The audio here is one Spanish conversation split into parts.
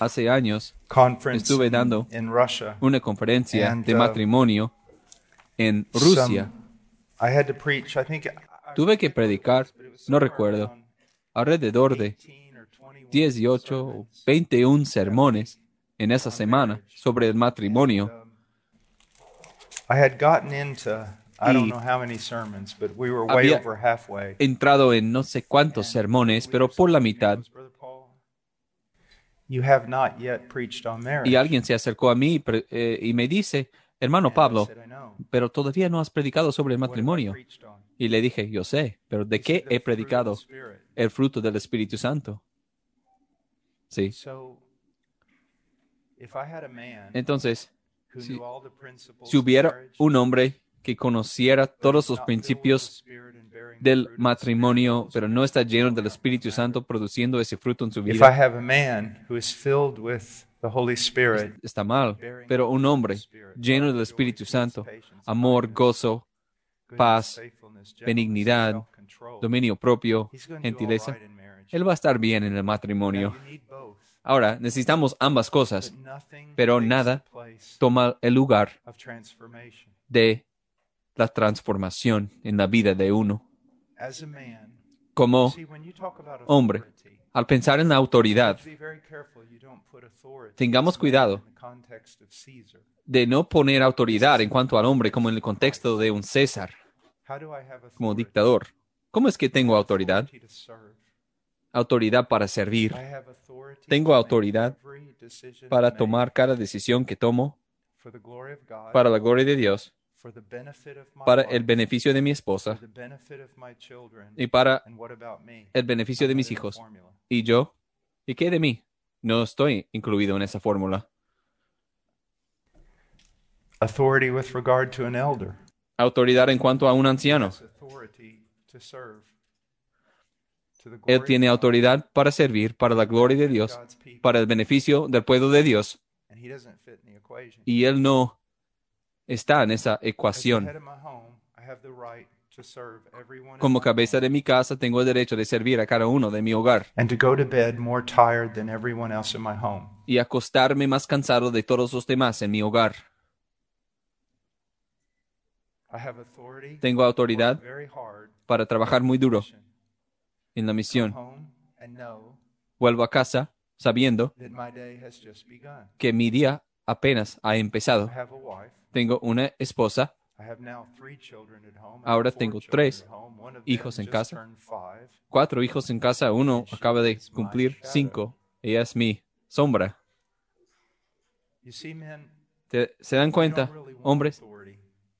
Hace años Estuve dando una conferencia de uh, matrimonio en Rusia. Some- I had to preach, I think, Tuve que predicar, no recuerdo, alrededor de 18 or 21 18 o 21 sermones en esa semana sobre el matrimonio. I had gotten into, I Y don't know how many sermons, but we were way había- entrado en no sé cuántos sermones, pero por la mitad. You have not yet preached on marriage. Y alguien se acercó a mí eh, y me dice, hermano Pablo, pero todavía no has predicado sobre el matrimonio. Y le dije, yo sé, pero ¿de qué said, "The he predicado? Spirit." El fruto del Espíritu Santo. Sí. Entonces, si- si hubiera un hombre que conociera todos los principios del matrimonio, pero no está lleno del Espíritu Santo produciendo ese fruto en su If I vida, have a man who is filled with the Holy Spirit, está mal. Pero un hombre lleno del Espíritu Santo, amor, gozo, paz, benignidad, dominio propio, gentileza, él va a estar bien en el matrimonio. you need both, Ahora, necesitamos ambas cosas. pero nada Toma el lugar de la transformación en la vida de uno. Como hombre, al pensar en la autoridad, Tengamos cuidado. de no poner autoridad en cuanto al hombre como en el contexto de un César, como dictador. ¿Cómo es que tengo autoridad? Autoridad para servir, Tengo autoridad para tomar cada decisión que tomo para la gloria de Dios, for the benefit of my para el beneficio de mi esposa y para and what about me? el beneficio de mis hijos. formula. ¿Y yo? ¿Y qué de mí? No estoy incluido en esa fórmula. Authority with regard to an elder. Autoridad en cuanto a un anciano. Has authority to serve. To the glory Él of tiene God autoridad para servir para la gloria de Dios, para el beneficio del pueblo de Dios, and he doesn't fit in the equation. y él no está en esa ecuación. Como cabeza de mi casa, tengo el derecho de servir a cada uno de mi hogar y acostarme más cansado de todos los demás en mi hogar. I have authority Tengo autoridad para trabajar muy duro en la misión. Vuelvo a casa sabiendo that my day has just begun. que mi día apenas ha empezado. Tengo una esposa, Ahora tengo tres hijos en casa. cuatro hijos en casa, uno acaba de cumplir cinco. Ella es mi sombra. You see, men, ¿Te- ¿Se dan cuenta, hombres?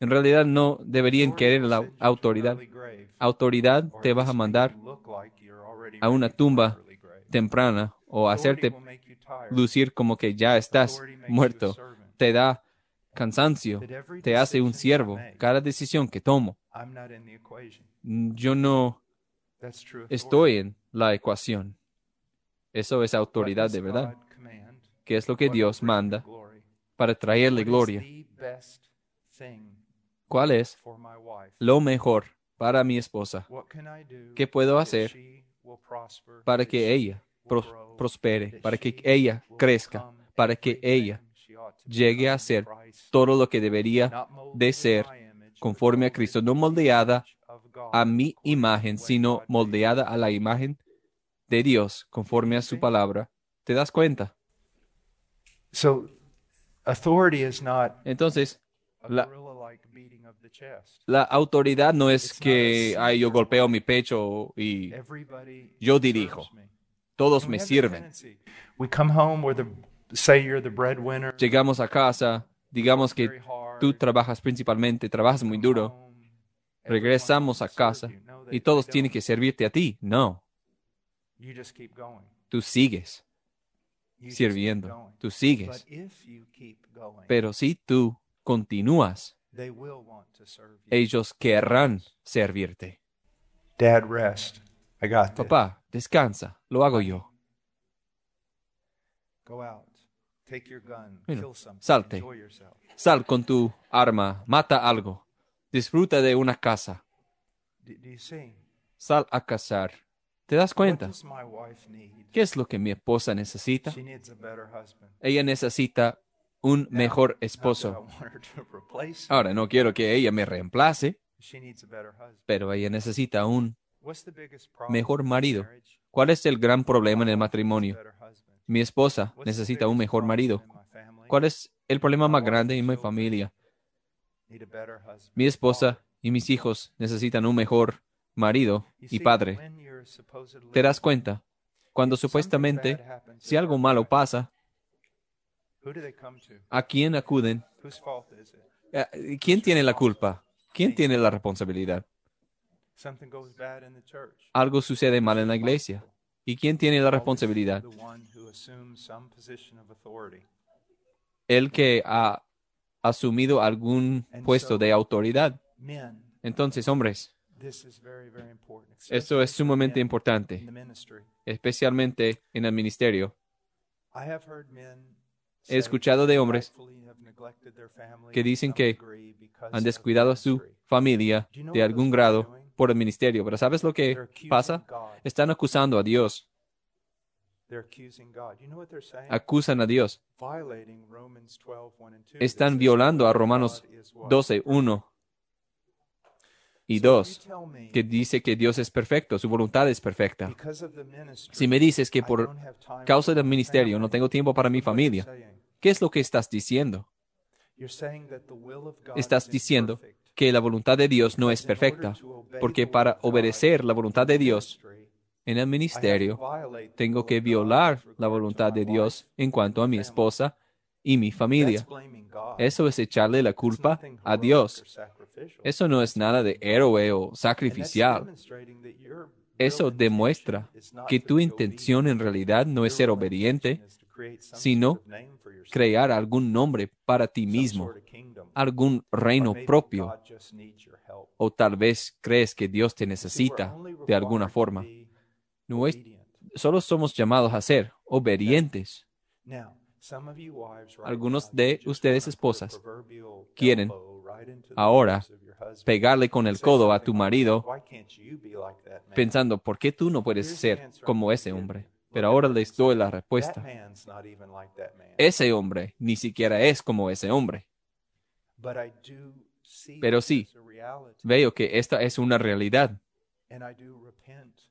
En realidad no deberían querer la autoridad. Autoridad or te vas a mandar a una tumba temprana o hacerte lucir como que ya estás muerto. Te da cansancio, te hace un siervo. Cada decisión que tomo, equation. yo no estoy en la ecuación. Eso es autoridad de verdad, que es lo que Dios manda para traerle gloria. ¿Cuál es lo mejor para mi esposa? ¿Qué puedo hacer para que ella prospere, para que ella crezca, para que ella llegue a ser todo lo que debería de ser conforme a Cristo, no moldeada a mi imagen, sino moldeada a la imagen de Dios, conforme a su palabra. ¿Te das cuenta? So, authority is not Entonces, La- gorilla-like beating of the chest. la autoridad no es que ay, yo golpeo mi pecho y Yo dirijo. todos me sirven. Llegamos a casa, digamos que tú trabajas principalmente, trabajas muy duro, regresamos a casa y todos tienen que servirte a ti. No, You just keep going. tú sigues sirviendo, tú sigues. if you keep going, Pero si tú continúas, ellos querrán servirte. Dad, rest. I got this. Papá, descansa, lo hago yo. Go out. Mira, salte. Sal con tu arma, mata algo, disfruta de una casa, sal a cazar, ¿Te das cuenta? ¿Qué es lo que mi esposa necesita? She needs a better husband. Ella necesita un mejor esposo. Ahora, no quiero que ella me reemplace, She needs a better husband. pero ella necesita un mejor marido. ¿Cuál es el gran problema en el matrimonio? Mi esposa necesita un mejor marido. ¿Cuál es el problema más grande en mi familia? Mi esposa y mis hijos necesitan un mejor marido y padre. ¿Te das cuenta? Cuando supuestamente, si algo malo pasa? ¿a quién acuden? Eh, ¿Quién tiene la culpa? ¿Quién tiene la responsabilidad? Algo sucede mal en la iglesia. ¿Y quién tiene la responsabilidad? El que ha asumido algún puesto de autoridad. Entonces, hombres, esto es sumamente men importante, especialmente en el ministerio. He escuchado de hombres que dicen que Han descuidado a su familia de algún grado por el ministerio. Pero ¿sabes lo que pasa? Están acusando a Dios, acusan a Dios. Violating Romans 12, 1 and 2. Están violando a Romanos God is what? 12, 1 y So if 2, you tell me, que dice que Dios es perfecto, su voluntad es perfecta. Si me dices que por causa del ministerio no tengo tiempo para mi familia? ¿qué es lo que estás diciendo? Estás diciendo que la voluntad de Dios no es perfecta, porque para obedecer la voluntad de Dios en el ministerio tengo que violar la voluntad de Dios en cuanto a mi esposa y mi familia. Eso es echarle la culpa a Dios. Eso no es nada de héroe o sacrificial. Eso demuestra que tu intención en realidad no es ser obediente, sino crear algún nombre para ti mismo, algún reino propio, o tal vez crees que Dios te necesita de alguna forma. No es, solo somos llamados a ser obedientes. Algunos de ustedes esposas quieren ahora Pegarle con el codo a tu marido pensando, ¿por qué tú no puedes ser como ese hombre? Pero ahora les doy la respuesta. Ese hombre ni siquiera es como ese hombre. Pero sí, Veo que esta es una realidad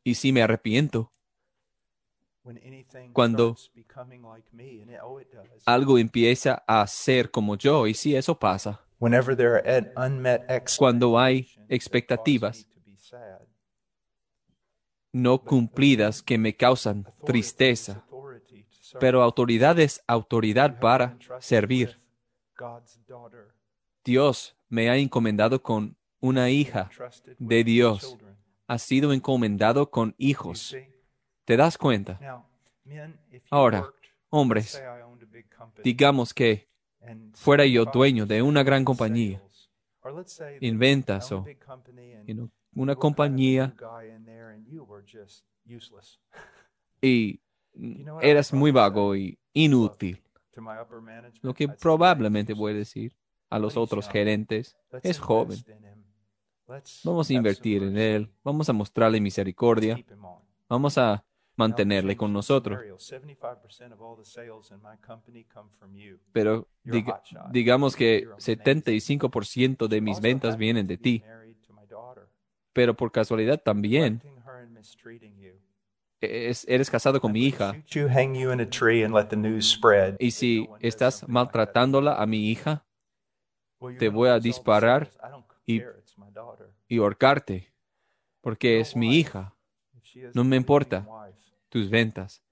y sí me arrepiento. Cuando oh. Algo empieza a ser como yo y sí, eso pasa. Cuando hay expectativas cause me to be sad, no cumplidas que me causan tristeza, pero autoridad es autoridad para servir. Dios me ha encomendado con una hija, de Dios. ha sido encomendado con hijos. ¿Te das cuenta? Ahora, Hombres, digamos que fuera yo 75% dueño de una gran compañía, en ventas o una compañía y eras muy vago y inútil. Lo que probablemente "He's voy a decir a los otros gerentes, es joven, vamos a invertir en él, vamos a mostrarle misericordia, keep him on." vamos a mantenerle con nosotros. scenario. 75% of all the sales in my company come from you. Pero diga- digamos que You're amazing. 75% de mis ventas vienen de ti, pero por casualidad también Es- eres casado con mi hija. Y si estás maltratándola a mi hija te voy a disparar y- y ahorcarte, porque es mi hija, No me importa. tus ventas,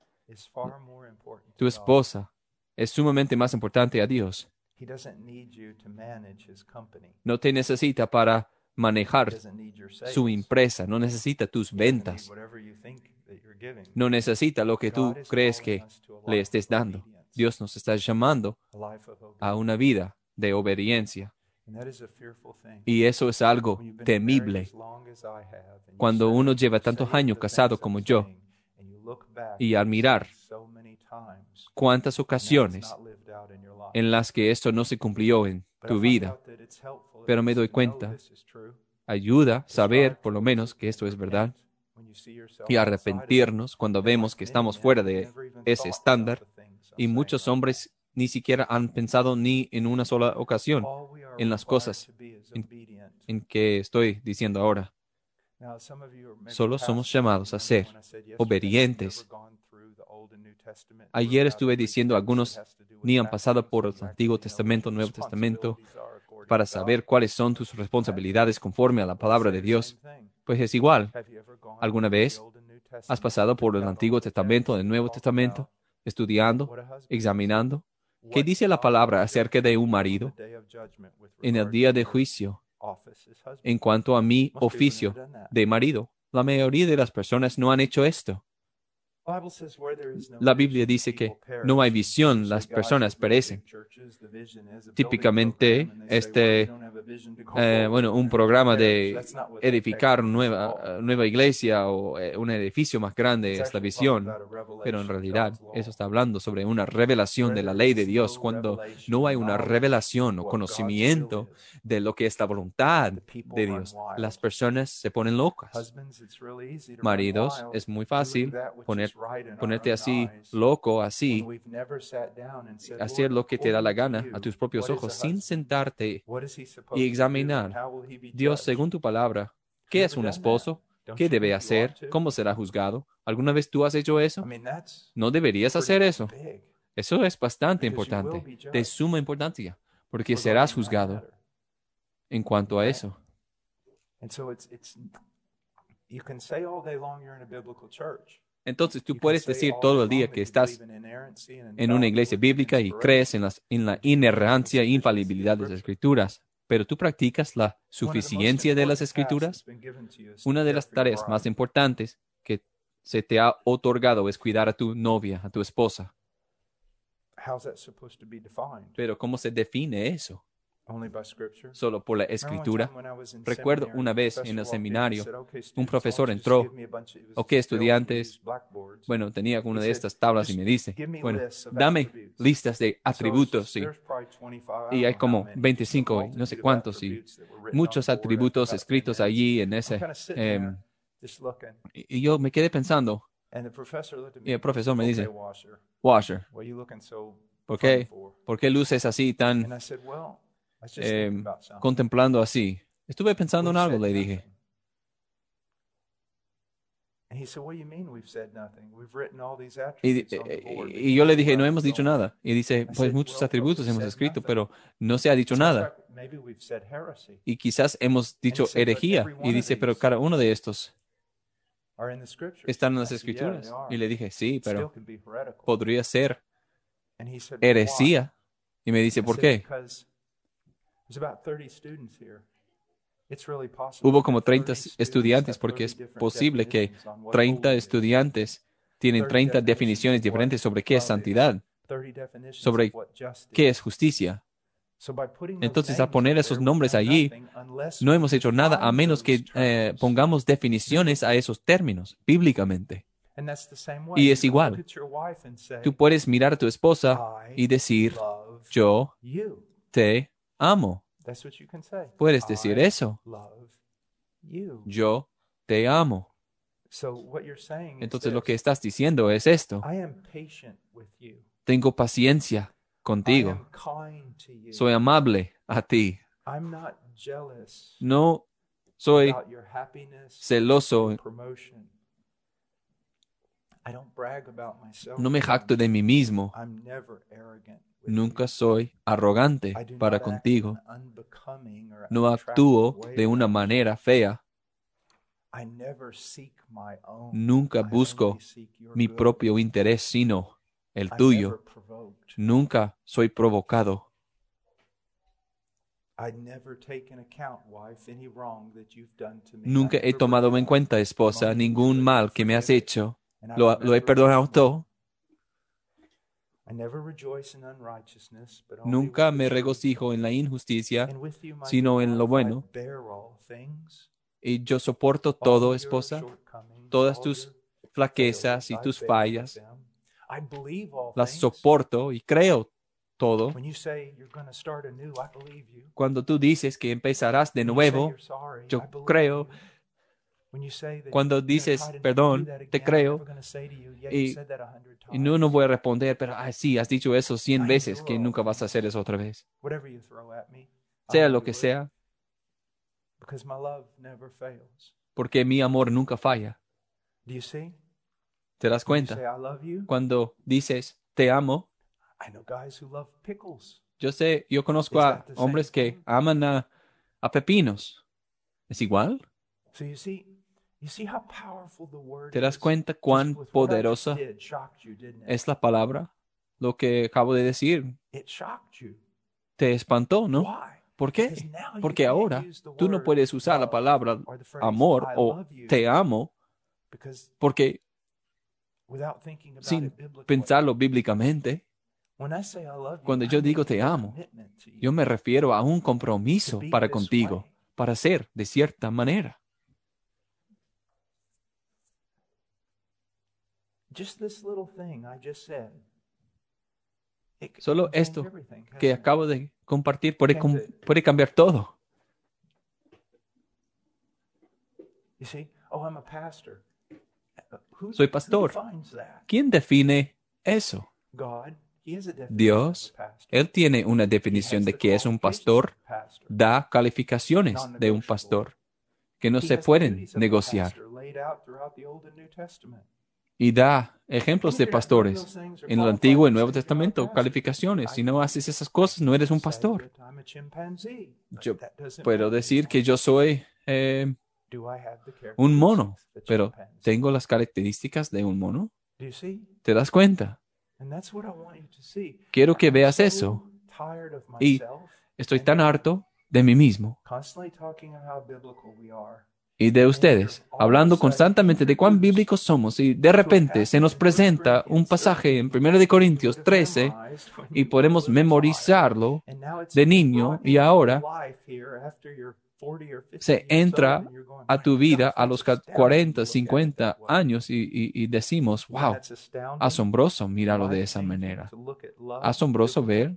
tu esposa. Es sumamente más importante a Dios. He doesn't need you to manage his company. No te necesita para manejar su empresa, no necesita tus ventas, no necesita lo que tú crees que le estés dando. Dios nos está llamando a una vida de obediencia. Y eso es algo temible. Cuando uno lleva tantos años casado como yo, y al mirar cuántas ocasiones en las que esto no se cumplió en tu vida. Pero me doy cuenta. Ayuda saber por lo menos que esto es verdad. y arrepentirnos cuando vemos que estamos fuera de ese estándar. Y muchos hombres ni siquiera han pensado ni en una sola ocasión en las cosas en que estoy diciendo ahora. Solo somos llamados a ser obedientes. Ayer estuve diciendo algunos ni han pasado por el Antiguo Testamento, Nuevo Testamento, para saber cuáles son tus responsabilidades conforme a la palabra de Dios. Pues es igual. ¿Alguna vez has pasado por el Antiguo Testamento, el Nuevo Testamento, estudiando, examinando? ¿Qué dice la palabra acerca de un marido en el día de juicio en cuanto a mi oficio de marido? La mayoría de las personas no han hecho esto. La Biblia dice que no hay visión, las personas perecen. Típicamente, este, eh, bueno, un programa de edificar nueva, nueva iglesia o eh, un edificio más grande es la visión, pero en realidad eso está hablando sobre una revelación de la ley de Dios. Cuando no hay una revelación o conocimiento de lo que es la voluntad de Dios, las personas se ponen locas. Maridos, es muy fácil poner ponerte así loco, así, hacer lo que te da la gana a tus propios ojos sin sentarte y examinar. Dios, según tu palabra, ¿qué es un esposo? ¿Qué debe hacer? ¿Cómo será juzgado? ¿Alguna vez tú has hecho eso? No deberías hacer eso. Eso es bastante importante, de suma importancia, porque serás juzgado en cuanto a eso. Entonces tú puedes decir todo el día que estás en una iglesia bíblica y crees en, las, en la inerrancia e infalibilidad de las escrituras, pero tú practicas la suficiencia de las escrituras. Una de las tareas más importantes que se te ha otorgado es cuidar a tu novia, a tu esposa. Pero ¿cómo se define eso? Solo por la escritura. Recuerdo una vez en el seminario, un profesor entró, ok, estudiantes, bueno, tenía una de estas tablas y me dice, bueno, dame listas de atributos y, y hay como 25 no sé cuántos y muchos atributos escritos allí en ese... Em, y yo me quedé pensando, y el profesor me dice, Washer, ¿por qué, ¿por qué luces así tan Em, contemplando así. Estuve pensando en algo, le dije. Y, yo le dije, no hemos dicho nada. Y dice, pues muchos atributos hemos escrito, pero no se ha dicho nada. Y quizás hemos dicho herejía. Y dice, pero cada uno de estos están en las escrituras. Y le dije, sí, pero podría ser herejía. Y me dice, ¿por qué? Hubo como 30 estudiantes porque es posible que 30 estudiantes tienen 30 definiciones diferentes sobre qué es santidad, sobre qué es justicia. Entonces, al poner esos nombres allí, no hemos hecho nada a menos que eh, pongamos definiciones a esos términos bíblicamente. Y es igual. Tú puedes mirar a tu esposa y decir, yo te amo. Puedes decir eso. Yo te amo. Entonces lo que estás diciendo es esto. Tengo paciencia contigo. Soy amable a ti. No soy celoso. No me jacto de mí mismo. Nunca soy arrogante para contigo. No actúo de una manera fea. Nunca busco mi propio interés, sino el tuyo. Nunca soy provocado. Nunca he tomado en cuenta, esposa, ningún mal que me has hecho. Lo, lo he perdonado todo Nunca me regocijo en la injusticia, sino en lo bueno. Y yo soporto todo, esposa, todas tus flaquezas y tus fallas. Las soporto y creo todo. Cuando tú dices que empezarás de nuevo, yo creo. Cuando dices, perdón, te creo, y, y no, no voy a responder, pero ah, sí, has dicho eso cien veces, que nunca vas a hacer eso otra vez. Sea lo que sea, porque mi amor nunca falla. ¿Te das cuenta? Cuando dices, te amo, yo sé, yo conozco a hombres que aman a, a pepinos. ¿Es igual? ¿Te das cuenta cuán poderosa es la palabra? Lo que acabo de decir. Te espantó, ¿no? ¿Por qué? Porque ahora tú no puedes usar la palabra amor o te amo porque sin pensarlo bíblicamente, cuando yo digo te amo, yo me refiero a un compromiso para contigo, para ser de cierta manera. Solo esto que acabo de compartir puede, puede cambiar todo. Oh, Soy pastor. ¿Quién define eso? Dios, Él tiene una definición de qué es un pastor, da calificaciones de un pastor que no se pueden negociar. Y da ejemplos de pastores en el Antiguo y Nuevo Testamento, calificaciones. Si no haces esas cosas, no eres un pastor. Yo puedo decir que yo soy eh, un mono, pero ¿tengo las características de un mono? ¿Te das cuenta? Quiero que veas eso. Y estoy tan harto de mí mismo y de ustedes, hablando constantemente de cuán bíblicos somos y de repente se nos presenta un pasaje en 1 Corintios 13 y podemos memorizarlo de niño y ahora se entra a tu vida a los 40, 50 años y, decimos, wow, asombroso mirarlo de esa manera. Asombroso ver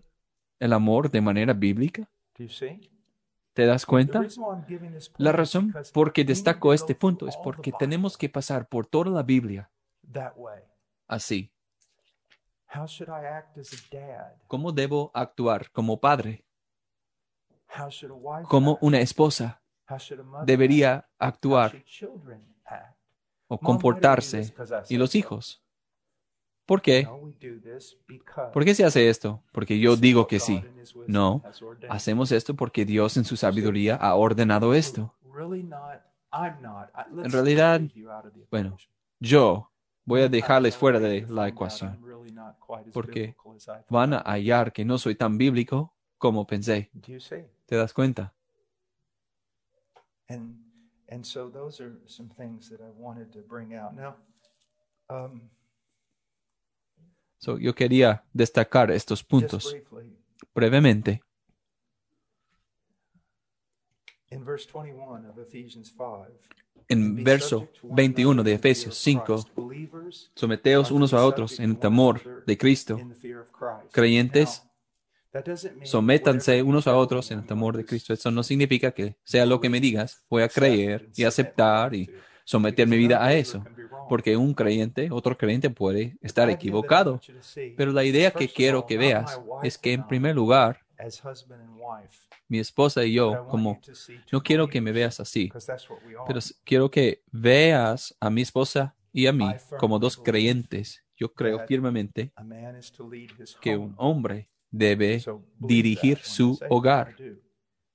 el amor de manera bíblica. ¿Te das cuenta? La razón por que destaco este punto es porque tenemos que pasar por toda la Biblia así. ¿Cómo debo actuar como padre? como una esposa debería actuar o comportarse y los hijos. ¿Por qué? ¿Por qué se hace esto? Porque yo digo que sí. No, hacemos esto porque Dios en su sabiduría ha ordenado esto. En realidad, bueno, yo voy a dejarles fuera de la ecuación porque van a hallar que no soy tan bíblico como pensé. ¿Te das cuenta? Yo quería destacar estos puntos brevemente. En verso 21 de Efesios 5, someteos unos a otros en el temor de Cristo, creyentes Sométanse unos a otros en el temor de Cristo. Eso no significa que sea lo que me digas, voy a creer y aceptar y someter mi vida a eso. Porque un creyente, otro creyente puede estar equivocado. Pero la idea que quiero que veas es que en primer lugar, mi esposa y yo, como, no quiero que me veas así, pero quiero que veas a mi esposa y a mí como dos creyentes. Yo creo firmemente que un hombre debe dirigir su hogar.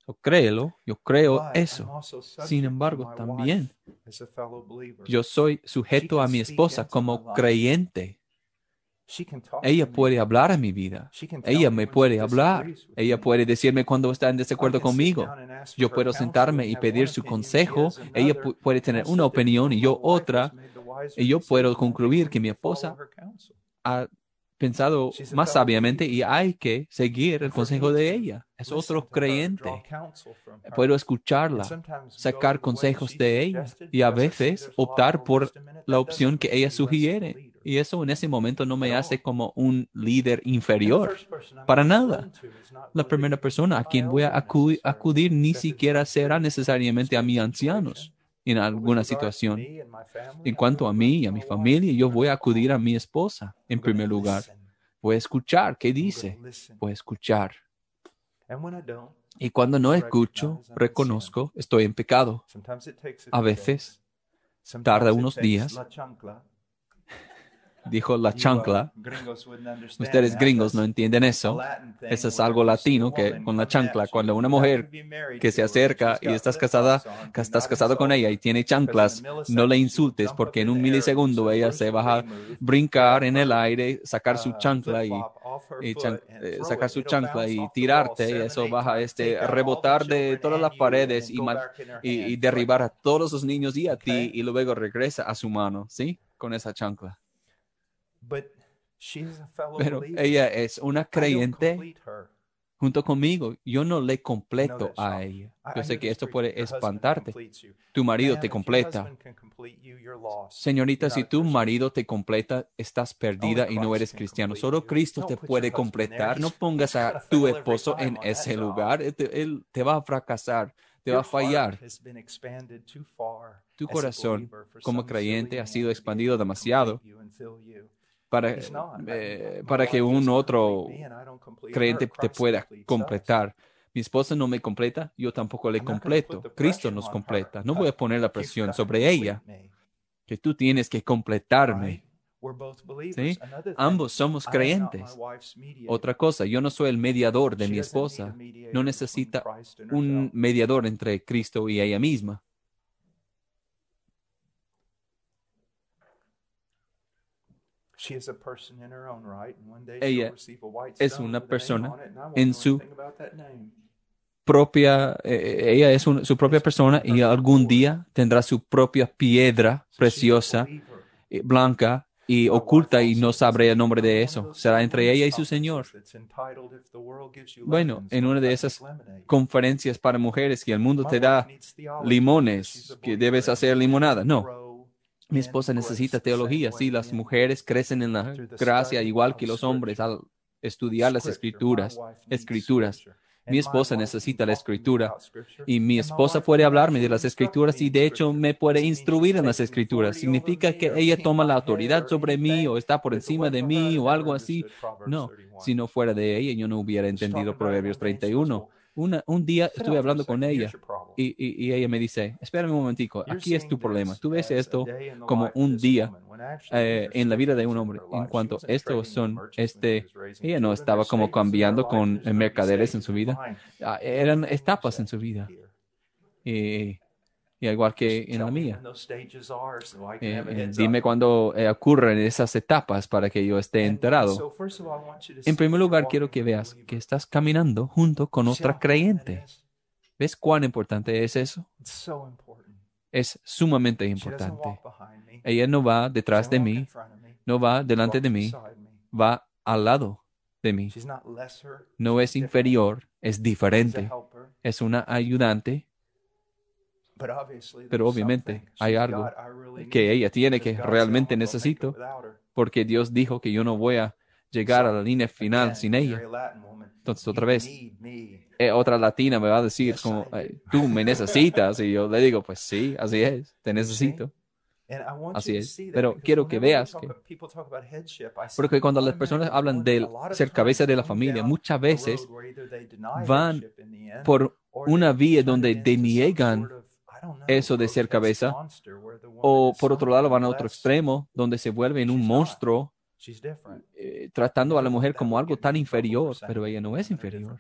Yo créelo, yo creo eso. Sin embargo, también yo soy sujeto a mi esposa como creyente. Ella puede hablar a mi vida. Ella me puede hablar. Ella puede decirme cuando está en desacuerdo conmigo. Yo puedo sentarme y pedir su consejo. Ella puede tener una opinión y yo otra. Y yo puedo concluir que mi esposa ha pensado más sabiamente y hay que seguir el consejo de ella. Es otro creyente. Puedo escucharla, sacar consejos de ella y a veces optar por la opción que ella sugiere. Y eso en ese momento no me hace como un líder inferior. Para nada. La primera persona a quien voy a acudir, ni siquiera será necesariamente a mis ancianos. En alguna situación. En cuanto a mí y a mi familia, yo voy a acudir a mi esposa en primer lugar. Voy a escuchar qué dice. Voy a escuchar. Y cuando no escucho, reconozco, estoy en pecado. A veces tarda unos días dijo la chancla. Ustedes gringos no entienden eso. Eso es algo latino que con la chancla, cuando una mujer que se acerca y estás casada, estás casado con ella y tiene chanclas, no le insultes porque en un milisegundo ella se va a brincar en el aire, sacar su chancla y, eh, sacar su chancla y tirarte y eso va a este, rebotar de todas las paredes y, y derribar a todos los niños y a ti y luego regresa a su mano, ¿sí? Con esa chancla. Pero ella es una creyente junto conmigo. Yo no le completo a ella. Yo sé que esto puede espantarte. Tu marido te completa. Señorita, si tu marido te completa, estás perdida y no eres cristiano. Solo Cristo te puede completar. No pongas a tu esposo en ese lugar. Él te va a fracasar, te va a fallar. Tu corazón como creyente ha sido expandido demasiado para, eh, para que un otro creyente te pueda completar. Mi esposa no me completa, yo tampoco le completo. Cristo nos completa. No voy a poner la presión sobre ella, que tú tienes que completarme. ¿Sí? Ambos somos creyentes. Otra cosa, yo no soy el mediador de mi esposa. No necesita un mediador entre Cristo y ella misma. Ella es una persona en su propia, eh, ella es su propia persona y algún día tendrá su propia piedra preciosa, eh, blanca y oculta y no sabré el nombre de eso. Será entre ella y su Señor. Bueno, en una de esas conferencias para mujeres que el mundo te da limones, que debes hacer limonada. No, mi esposa necesita teología. Sí, las mujeres crecen en la gracia igual que los hombres al estudiar las escrituras. Escrituras. Mi esposa necesita la escritura y mi esposa puede hablarme de las escrituras y de hecho me puede instruir en las escrituras. ¿Significa que ella toma la autoridad sobre mí o está por encima de mí o algo así? No, si no fuera de ella yo no hubiera entendido Proverbios 31 un día estuve hablando con ella y, ella me dice, espérame un momentico, aquí es tu problema. Tú ves esto como un día eh, en la vida de un hombre. En cuanto estos son, este, ella no estaba como cambiando con mercaderes en su vida. Ah, eran etapas en su vida. Y y igual que en la mía. Eh, eh, dime cuándo eh, ocurren esas etapas para que yo esté enterado. En primer lugar, quiero que veas que estás caminando junto con otra creyente. ¿Ves cuán importante es eso? Es sumamente importante. Ella no va detrás de mí, no va delante de mí, va al lado de mí. No es inferior, es diferente. Es una ayudante pero obviamente hay algo que ella tiene que realmente necesito, porque Dios dijo que yo no voy a llegar a la línea final sin ella. Entonces otra vez, eh, otra latina me va a decir como, tú me necesitas, y yo le digo, pues sí, así es, te necesito. Así es. Pero quiero que veas que, porque cuando las personas hablan de ser cabeza de la familia, muchas veces van por una vía donde deniegan eso de ser cabeza. O por otro lado van a otro extremo, donde se vuelven un monstruo, eh, tratando a la mujer como algo tan inferior, pero ella no es inferior.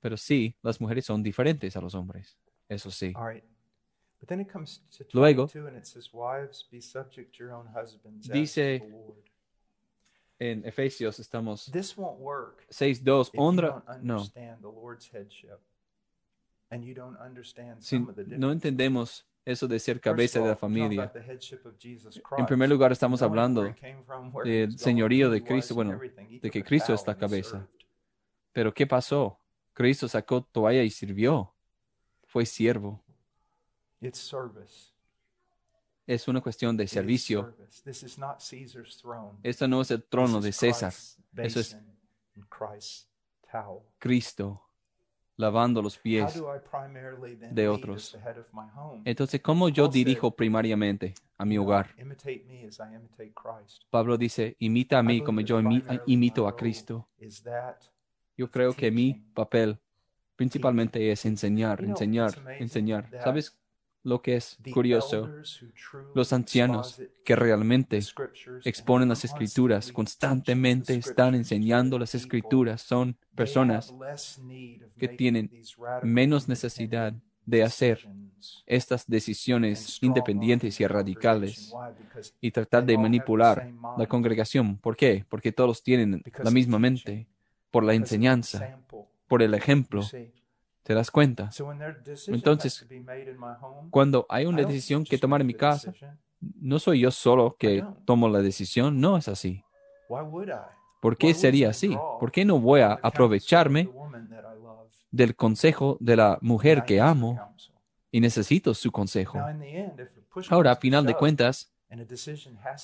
Pero sí, las mujeres son diferentes a los hombres. Eso sí. Luego, dice en Efesios, estamos 6.2, honra, no, si no entendemos eso de ser cabeza de la familia. En primer lugar, estamos hablando del señorío de Cristo, bueno, de que Cristo es la cabeza. Pero ¿qué pasó? Cristo sacó toalla y sirvió. Fue siervo. Es una cuestión de servicio. Esto no es el trono de César. Eso es Cristo lavando los pies de otros? Entonces, ¿cómo yo dirijo primariamente a mi hogar? Pablo dice, imita a mí como yo imito a Cristo. Yo creo que mi papel principalmente es enseñar, enseñar, enseñar. ¿Sabes lo que es curioso? Los ancianos que realmente exponen las escrituras, constantemente están enseñando las escrituras, son personas que tienen menos necesidad de hacer estas decisiones independientes y radicales y tratar de manipular la congregación. ¿Por qué? Porque todos tienen la misma mente, por la enseñanza, por el ejemplo. ¿Te das cuenta? Entonces, Cuando hay una decisión que tomar en mi casa, no soy yo solo que tomo la decisión, no es así. ¿Por qué sería así? ¿Por qué no voy a aprovecharme del consejo de la mujer que amo y necesito su consejo? Ahora, a final de cuentas,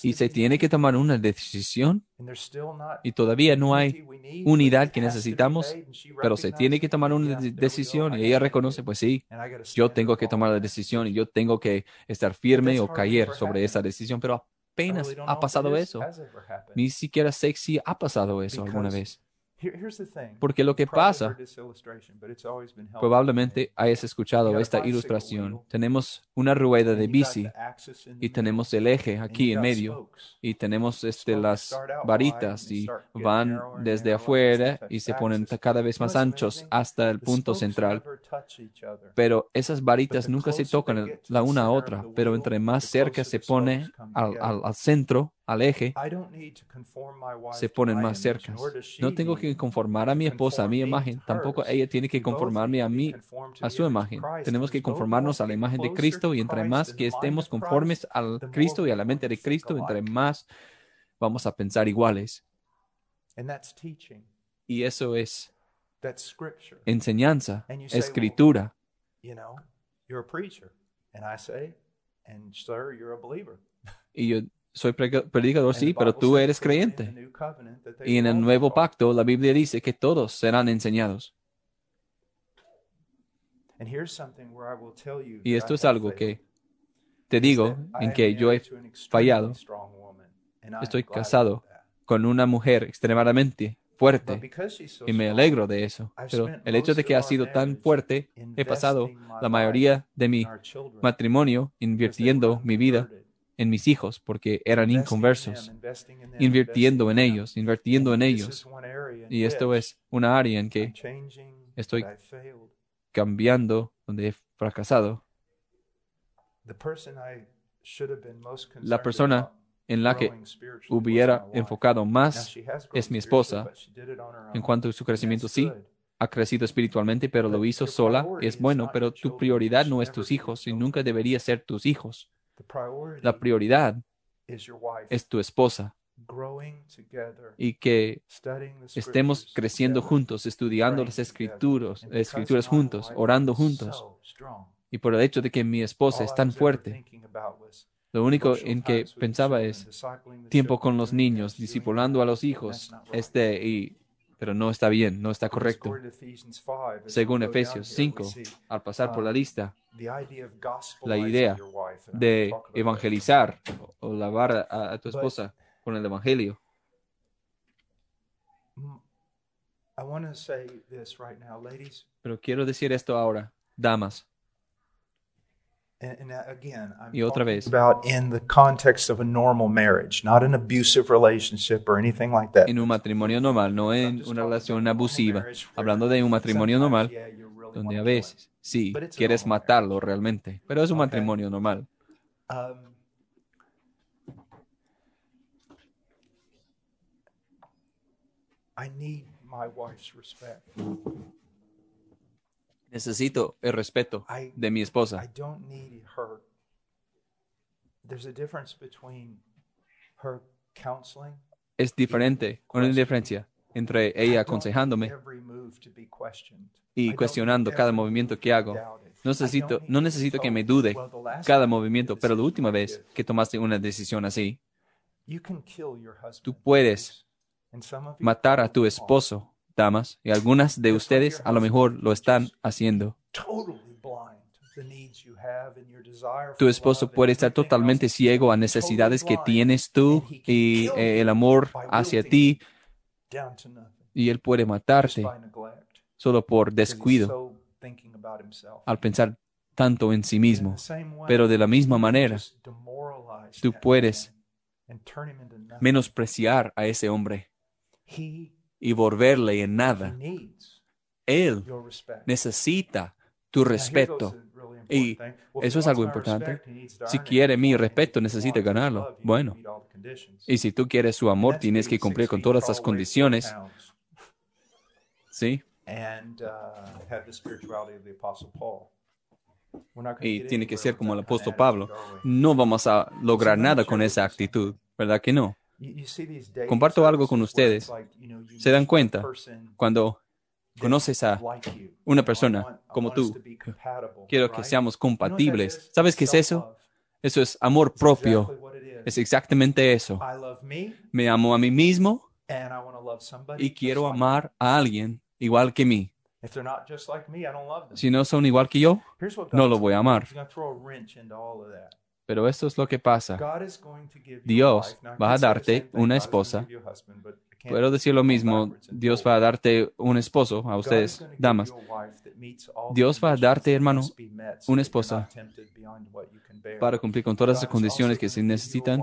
y se tiene que tomar una decisión and there's still not y todavía no hay unidad que necesitamos, pero se tiene que tomar una decisión y ella reconoce, pues sí, yo tengo que tomar la decisión y yo tengo que estar firme o caer sobre esa decisión, pero apenas ha pasado eso. Ni siquiera sé si ha pasado eso alguna vez. Here- here's the thing. Porque lo que pasa, probablemente hayas escuchado esta ilustración. Tenemos una rueda de bici y tenemos el eje aquí en medio y tenemos este, las varitas y van desde afuera y se ponen cada vez más anchos hasta el punto central. Pero esas varitas nunca se tocan la una a otra, pero entre más cerca se pone al, al- al centro, al eje, se ponen más she No tengo que conformar a mi esposa a mi imagen, tampoco ella tiene que conformarme a mí, a su imagen. Tenemos and que conformarnos a la imagen de Cristo to y entre más que estemos conformes al Cristo y a la mente de Cristo, entre más vamos a pensar iguales. And that's teaching. Y eso es That's scripture. enseñanza, escritura. You know, you're a preacher. And I say, and sir, you're a believer. Y yo soy predicador, sí, pero tú eres creyente. Y en el nuevo pacto, la Biblia dice que todos serán enseñados. And here's something where I will tell you Y esto es algo que te digo en que yo he fallado. Estoy casado con una mujer extremadamente fuerte y me alegro de eso. Pero el hecho de que ha sido tan fuerte, he pasado la mayoría de mi matrimonio invirtiendo mi vida. En mis hijos porque eran inconversos, invirtiendo en ellos, invirtiendo en ellos. Y esto es una área en que estoy cambiando, donde he fracasado. La persona en la que hubiera enfocado más es mi esposa. En cuanto a su crecimiento, sí, ha crecido espiritualmente, pero lo hizo sola. Es bueno, pero tu prioridad no es tus hijos y nunca debería ser tus hijos. La prioridad es tu esposa. growing together, y que estemos creciendo juntos, estudiando las escrituras, escrituras juntos, orando juntos. Y por el hecho de que mi esposa es tan fuerte, lo único en que pensaba es tiempo con los niños, discipulando a los hijos, este y pero no está bien, no está correcto. according to Ephesians 5, as we Según Efesios here, 5, we see al pasar por la lista, of gospelizing la idea de evangelizar o, lavar a, a tu esposa con el evangelio. Mm, Pero quiero decir esto ahora, damas, and, and again, I'm Y otra vez. about in the context of a normal marriage, not an abusive relationship or anything like that. en un matrimonio normal, no en una relación abusiva, hablando de un matrimonio normal donde a veces sí quieres matarlo realmente, pero es un matrimonio normal. Um, I need my wife's respect. Necesito el respeto I de mi I esposa. don't need her. There's a difference between her counseling. Es diferente, una diferencia entre I ella aconsejándome y I cuestionando cada movimiento que hago. No I necesito, no necesito que me dude "Well, the last cada movimiento, pero la última I vez did." que tomaste una decisión así, tú puedes matar a tu esposo damas, y algunas de ustedes a lo mejor lo están haciendo. Tu esposo puede estar totalmente ciego a necesidades que tienes tú y eh, el amor hacia ti, y él puede matarte solo por descuido al pensar tanto en sí mismo. Pero de la misma manera, tú puedes menospreciar a ese hombre y volverle en nada. Él necesita tu respeto. Y eso es algo importante. Si quiere mi respeto, necesita ganarlo. Bueno. Y si tú quieres su amor, tienes que cumplir con todas las condiciones. ¿Sí? y tiene que ser como el apóstol Pablo. No vamos a lograr nada con esa actitud, ¿verdad que no? Comparto algo con ustedes. ¿Se dan cuenta cuando conoces a una persona como tú? Quiero que seamos compatibles. ¿Sabes qué es eso? Eso es amor propio. Es exactamente eso. Me amo a mí mismo y quiero amar a alguien igual que mí. Si no son igual que yo, no lo voy a amar. Pero esto es lo que pasa. Dios va a darte una esposa. Puedo decir lo mismo, Dios va a darte un esposo, a ustedes, damas. Dios va a darte, hermano, una esposa para cumplir con todas las condiciones que se necesitan,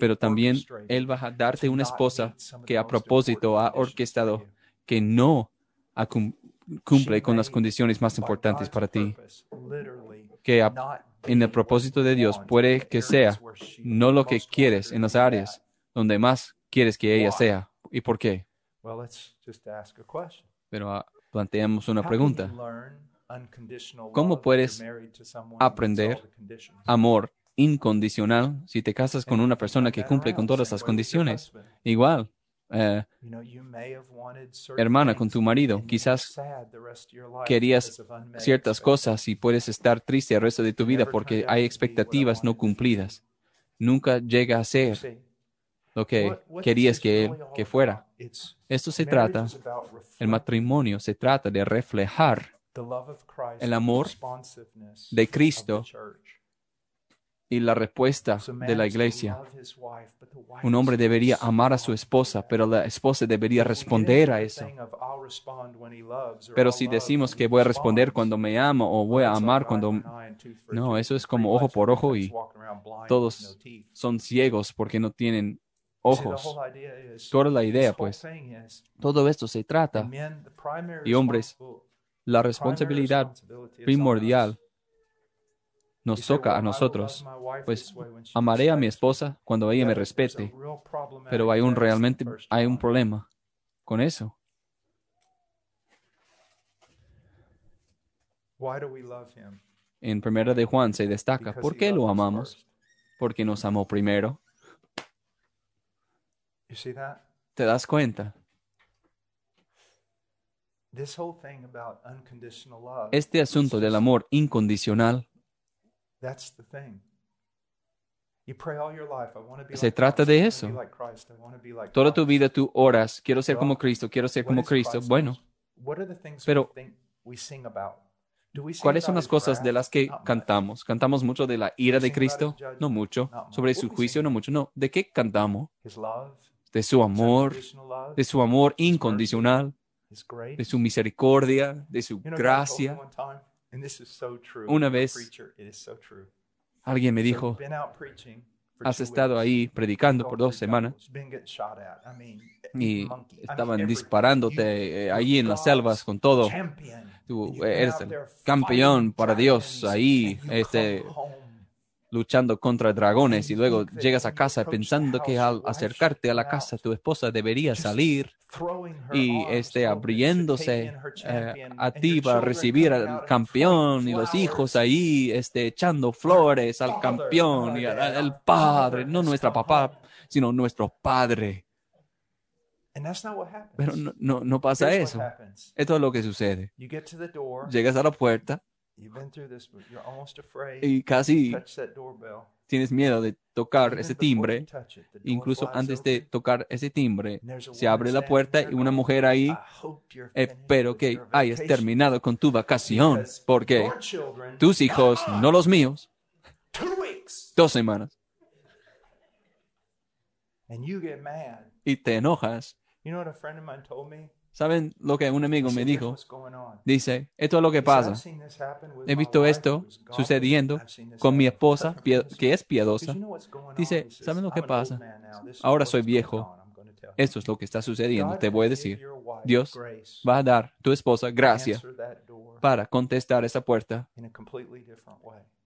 pero también Él va a darte una esposa que a propósito ha orquestado que no cumple con las condiciones más importantes para ti. Que en el propósito de Dios puede que sea no lo que quieres en las áreas donde más quieres que ella sea. ¿Y por qué? Pero ah, planteamos una pregunta. ¿Cómo puedes aprender amor incondicional si te casas con una persona que cumple con todas las condiciones? Igual, eh, hermana, con tu marido. Quizás querías ciertas cosas y puedes estar triste el resto de tu vida porque hay expectativas no cumplidas. Nunca llega a ser lo que querías que él que fuera. Esto se trata, el matrimonio se trata de reflejar el amor de Cristo y la respuesta de la iglesia. Un hombre debería amar a su esposa, pero la esposa debería responder a eso. Pero si decimos que voy a responder cuando me amo o voy a amar cuando... No, eso es como ojo por ojo y todos son ciegos porque no tienen ojos. Toda la idea, pues, todo esto se trata. Y hombres, la responsabilidad primordial nos toca a nosotros. Pues amaré a mi esposa cuando ella me respete, pero hay un realmente hay un problema con eso. En primera de Juan se destaca, ¿por qué lo amamos? Porque nos amó primero. ¿Te das cuenta? Este asunto del amor incondicional se trata de eso. Toda tu vida tú oras, quiero ser como Cristo, quiero ser como Cristo. Bueno, pero ¿cuáles son las cosas de las que cantamos? ¿Cantamos mucho de la ira de Cristo? No mucho. ¿Sobre su juicio? No mucho. No. ¿De qué cantamos? De su amor, de su amor incondicional, de su misericordia, de su gracia. Una vez alguien me dijo, has estado ahí predicando por dos semanas y estaban disparándote eh, ahí en las selvas con todo. Tú eres el campeón para Dios ahí, este, luchando contra dragones y luego llegas a casa pensando que al acercarte a la casa tu esposa debería salir y esté abriéndose eh, a ti para recibir al campeón y los hijos ahí este, echando flores al campeón y al, padre, no nuestra papá, sino nuestro padre. Pero no, no, no pasa eso. Esto es lo que sucede. Llegas a la puerta y casi tienes miedo de tocar ese timbre, incluso antes de tocar ese timbre, se abre la puerta y una mujer ahí, espero que hayas terminado con tu vacación, porque tus hijos, no los míos, dos semanas. Y te enojas. ¿Saben lo que un amigo me dijo? Dice, esto es lo que pasa. He visto esto sucediendo con mi esposa, que es piadosa. Dice, ¿saben lo que pasa? Ahora soy viejo. Esto es lo que está sucediendo. Te voy a decir, Dios va a dar a tu esposa gracia para contestar esa puerta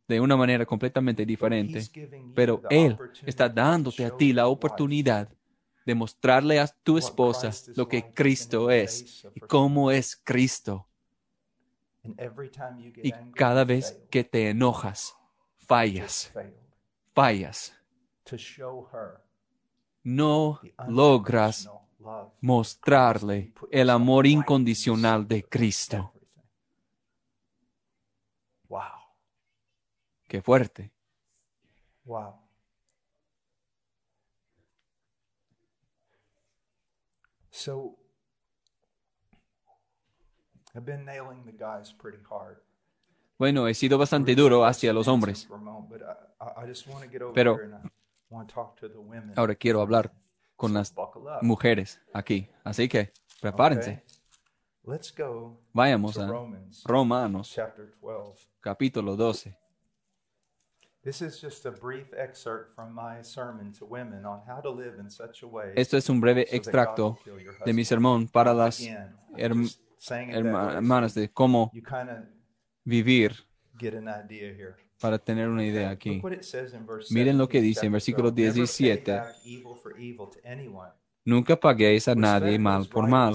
de una manera completamente diferente. Pero Él está dándote a ti la oportunidad de mostrarle a tu esposa lo que Cristo es y cómo es Cristo. Y cada vez que te enojas, fallas, fallas. No logras mostrarle el amor incondicional de Cristo. Wow. Qué fuerte. Wow. So I've been nailing the guys pretty hard. Bueno, he sido bastante duro hacia los hombres. Pero ahora quiero hablar con las mujeres aquí. Así que prepárense. Vayamos a Romanos capítulo 12. Esto es un breve extracto de mi sermón para las hermanas de cómo vivir para tener una idea aquí. Miren lo que dice en versículo 17. Nunca paguéis a nadie mal por mal.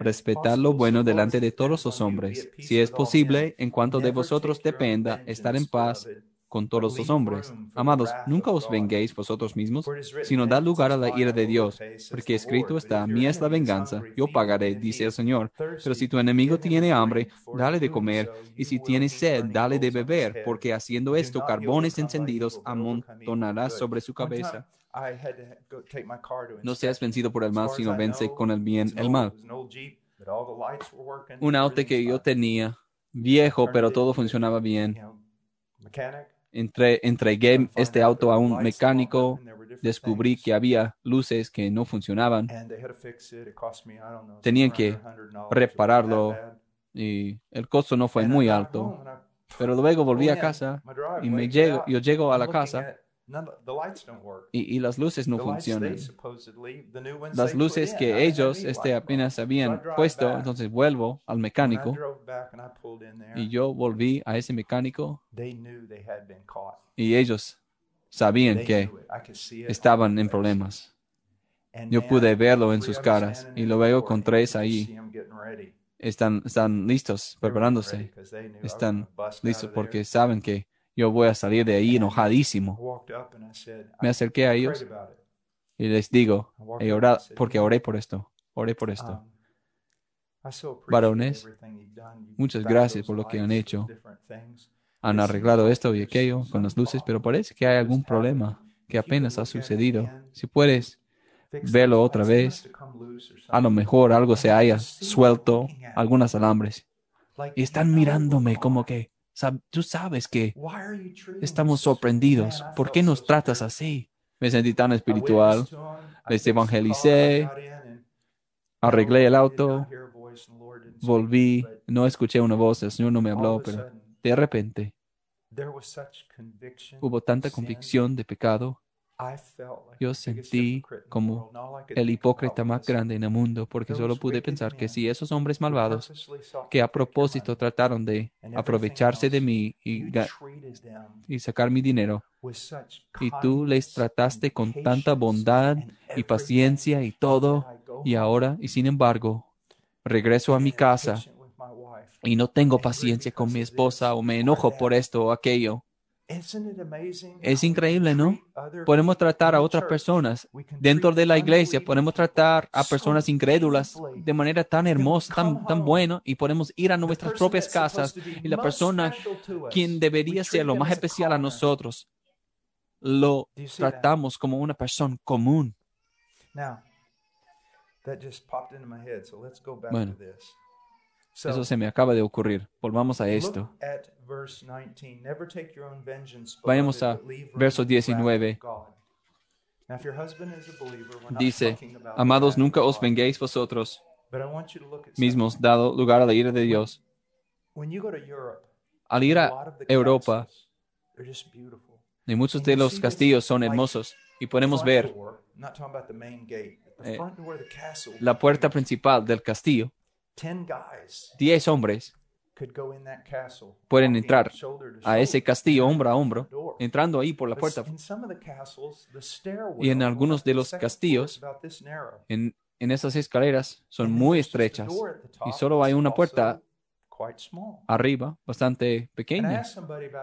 Respetad lo bueno delante de todos los hombres. Si es posible, en cuanto de vosotros dependa, estar en paz con todos los hombres. Amados, nunca os venguéis vosotros mismos, sino dad lugar a la ira de Dios, porque escrito está, mía es la venganza, yo pagaré, dice el Señor. Pero si tu enemigo tiene hambre, dale de comer, y si tiene sed, dale de beber, porque haciendo esto, carbones encendidos amontonarás sobre su cabeza. No seas vencido por el mal, sino vence con el bien el mal. Un auto que yo tenía, viejo, pero todo funcionaba bien entregué este auto a un mecánico, descubrí que había luces que no funcionaban. Tenían que repararlo. y el costo no fue muy alto. Pero luego volví a casa y me llego, yo llego a la casa y, las luces no funcionan. Las luces que ellos este, apenas habían puesto, entonces vuelvo al mecánico. y yo volví a ese mecánico. y ellos sabían que estaban en problemas. Yo pude verlo en sus caras y luego con tres ahí. Están, están listos, preparándose. Están listos porque saben que yo voy a salir de ahí enojadísimo. Me acerqué a ellos y les digo, he orado, porque oré por esto, oré por esto. Varones, muchas gracias por lo que han hecho. Han arreglado esto y aquello con las luces, pero parece que hay algún problema que apenas ha sucedido. Si puedes verlo otra vez, a lo mejor algo se haya suelto, algunas alambres. Y están mirándome como que, Tú sabes que estamos sorprendidos. ¿Por qué nos tratas así? Me sentí tan espiritual. Les evangelicé. Arreglé el auto. Volví. No escuché una voz. El Señor no me habló, pero de repente hubo tanta convicción de pecado yo sentí como el hipócrita más grande en el mundo porque solo pude pensar que si esos hombres malvados que a propósito trataron de aprovecharse de mí y, y sacar mi dinero, y tú les trataste con tanta bondad y paciencia y todo, y ahora, y sin embargo, regreso a mi casa y no tengo paciencia con mi esposa o me enojo por esto o aquello. Es increíble, ¿no? Podemos tratar a otras personas dentro de la iglesia, podemos tratar a personas incrédulas de manera tan hermosa, tan, tan buena, y podemos ir a nuestras propias casas y la persona quien debería ser lo más especial a nosotros lo tratamos como una persona común. Bueno, eso se me acaba de ocurrir. Volvamos a esto. Vayamos a verso 19. Dice, amados, nunca os venguéis vosotros mismos, dado lugar a la ira de Dios. Al ir a Europa, y muchos de los castillos son hermosos y podemos ver eh, la puerta principal del castillo. Diez hombres pueden entrar a ese castillo hombro a hombro, entrando ahí por la puerta. Y en algunos de los castillos, en, en esas escaleras son muy estrechas y solo hay una puerta arriba, bastante pequeña.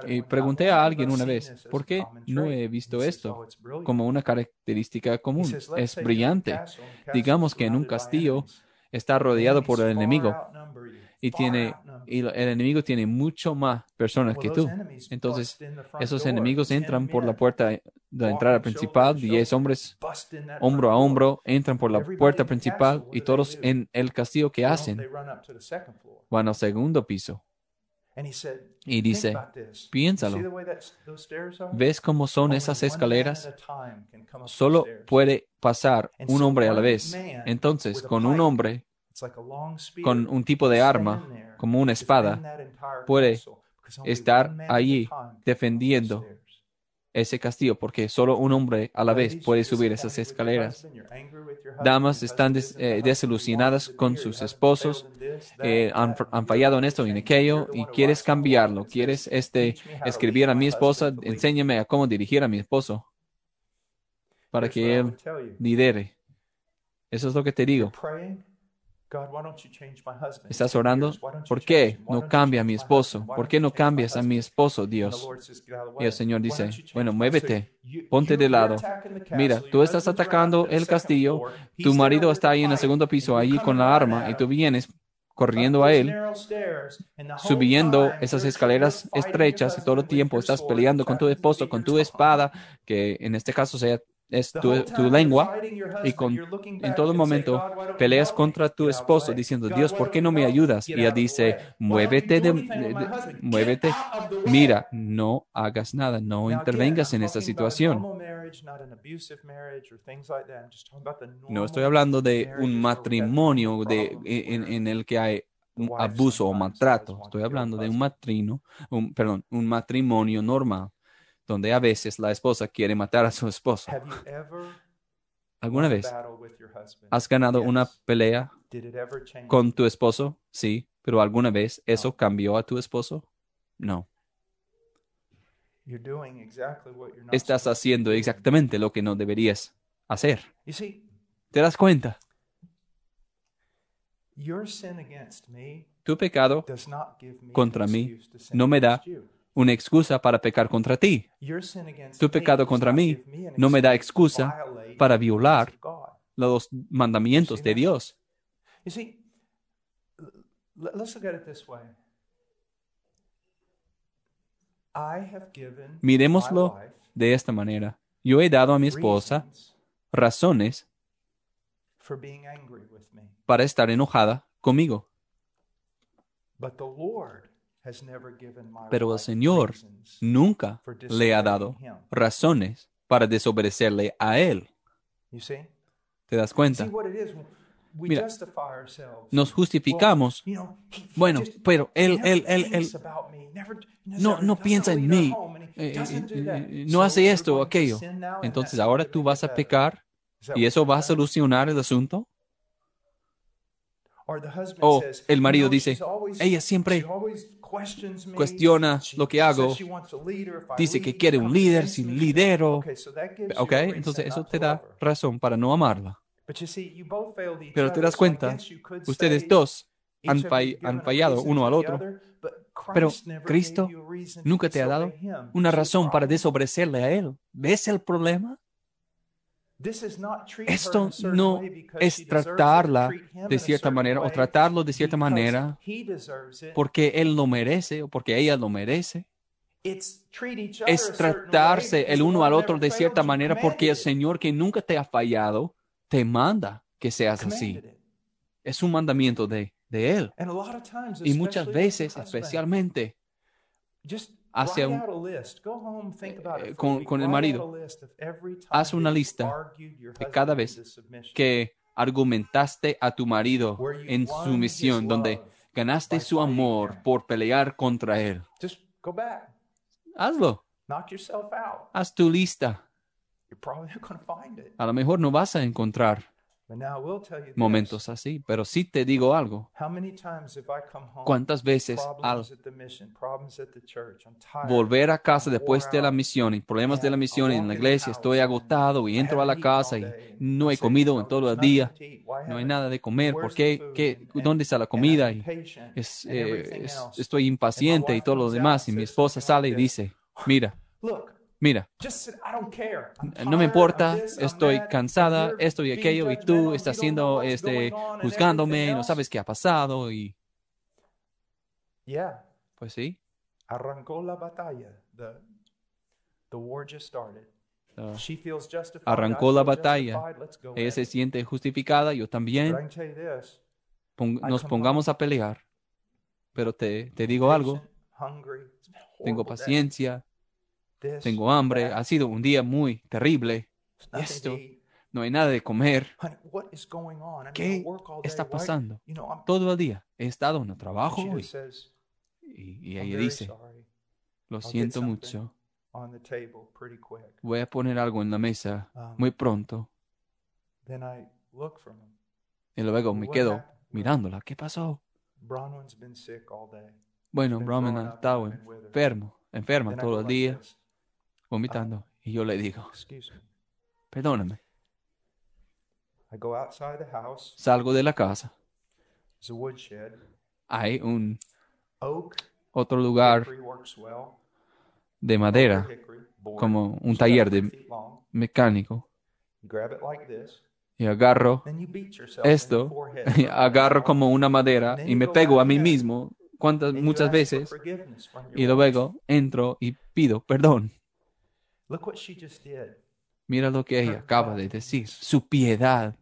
Y pregunté a alguien una vez, ¿por qué no he visto esto como una característica común? Es brillante. Digamos que en un castillo está rodeado por el enemigo y tiene y el enemigo tiene mucho más personas que tú. Entonces, esos enemigos entran por la puerta de entrada principal, diez hombres hombro a hombro entran por la puerta principal y todos en el castillo que hacen van al segundo piso. Y dice, piénsalo, ¿ves cómo son esas escaleras? Solo puede pasar un hombre a la vez. Entonces, con un hombre con un tipo de arma, como una espada, puede estar allí defendiendo ese castillo, porque solo un hombre a la vez puede subir esas escaleras. Damas están eh, desilusionadas con sus esposos, eh, han, fallado en esto y en aquello, y quieres cambiarlo, quieres este, escribir a mi esposa, enséñame a cómo dirigir a mi esposo, para que él lidere. Eso es lo que te digo. Estás orando, ¿por qué no cambia a mi esposo? ¿Por qué no cambias a mi esposo, Dios? Y el Señor dice, bueno, muévete, ponte de lado. Mira, tú estás atacando el castillo, tu marido está ahí en el segundo piso, ahí con la arma, y tú vienes corriendo a él, subiendo esas escaleras estrechas y todo el tiempo estás peleando con tu esposo, con tu espada, que en este caso sea es tu, lengua y con, en todo momento peleas contra tu esposo diciendo, Dios, ¿por qué no me ayudas? Y ella dice, muévete, de, muévete, mira, no hagas nada, no intervengas en esta situación. No estoy hablando de un matrimonio de, en, el que hay un abuso o maltrato, estoy hablando de un matrimonio, un, perdón, un matrimonio normal donde a veces la esposa quiere matar a su esposo. ¿Alguna vez has ganado una pelea con tu esposo? Sí, pero ¿alguna vez eso cambió a tu esposo? No. Estás haciendo exactamente lo que no deberías hacer. ¿Te das cuenta? Tu pecado contra mí no me da una excusa para pecar contra ti. Tu pecado contra mí no me da excusa para violar los mandamientos de Dios. Miremoslo de esta manera. Yo he dado a mi esposa razones para estar enojada conmigo. Pero el Señor nunca le ha dado razones para desobedecerle a Él. ¿Te das cuenta? Mira, nos justificamos. Bueno, pero él, él, él, él no, no piensa en mí, eh, eh, eh, no hace esto o aquello. Entonces ahora tú vas a pecar y eso va a solucionar el asunto. O el marido dice, ella siempre cuestiona lo que hago, dice que quiere un líder, sin lidero. Ok, entonces eso te da razón para no amarla. Pero te das cuenta, ustedes dos han, han fallado uno al otro, pero Cristo nunca te ha dado una razón para desobedecerle a Él. ¿Ves el problema? Esto no es tratarla de cierta manera o tratarlo de cierta manera porque él lo merece o porque ella lo merece. es tratarse el uno al otro de cierta manera porque el Señor que nunca te ha fallado te manda que seas así. Es un mandamiento de, de Él. Y muchas veces, especialmente, hacia un, con, con el marido, haz una lista de cada vez que argumentaste a tu marido en su misión, donde ganaste su amor por pelear contra él. Hazlo. Haz tu lista. A lo mejor no vas a encontrar momentos así, pero sí te digo algo. ¿Cuántas veces al volver a casa después de la misión y problemas de la misión en la iglesia, estoy agotado y entro a la casa y no he comido en todo el día, no hay nada de comer, ¿por qué? ¿Qué? ¿Dónde está la comida? Y eh, estoy impaciente y todo lo demás y mi esposa sale y dice, mira, Mira, no me importa, estoy cansada, esto y aquello, y tú estás haciendo, este, juzgándome, no sabes qué ha pasado, y... Pues sí. Arrancó la batalla. Arrancó la batalla. Ella se siente justificada, yo también. nos pongamos a pelear. Pero te, te digo algo. Tengo paciencia, tengo hambre, ha sido un día muy terrible. Esto, no hay nada de comer. ¿Qué está pasando? Todo el día he estado en el trabajo y, ella dice, lo siento mucho. Voy a poner algo en la mesa um, muy pronto. Y luego me quedo mirándola. ¿Qué pasó? Bueno, Brahman ha estado enfermo, enferma todo el día vomitando. Y yo le digo, perdóname. Salgo de la casa. Hay un otro lugar de madera, como un taller de mecánico. Y agarro esto, agarro como una madera y me pego a mí mismo cuantas, muchas veces y luego entro y pido perdón. Mira lo que ella acaba de decir. Su piedad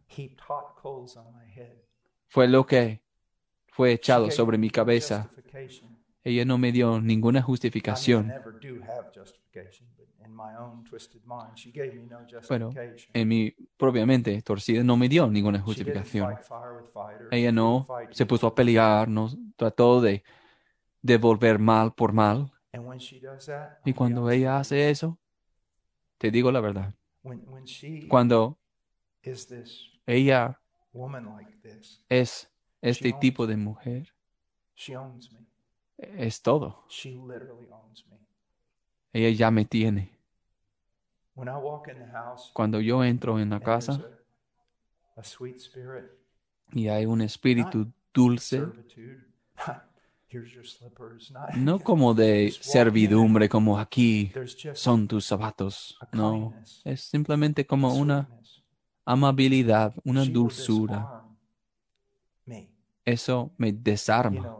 fue lo que fue echado sobre mi cabeza. Ella no me dio ninguna justificación. Bueno, en mi propia mente torcida no me dio ninguna justificación. Ella no se puso a pelear, no trató de devolver mal por mal. Y cuando ella hace eso, te digo la verdad. Cuando ella es este tipo de mujer, es todo. Ella ya me tiene. Cuando yo entro en la casa y hay un espíritu dulce, no como de servidumbre, como aquí son tus zapatos. No, es simplemente como una amabilidad, una dulzura. Eso me desarma.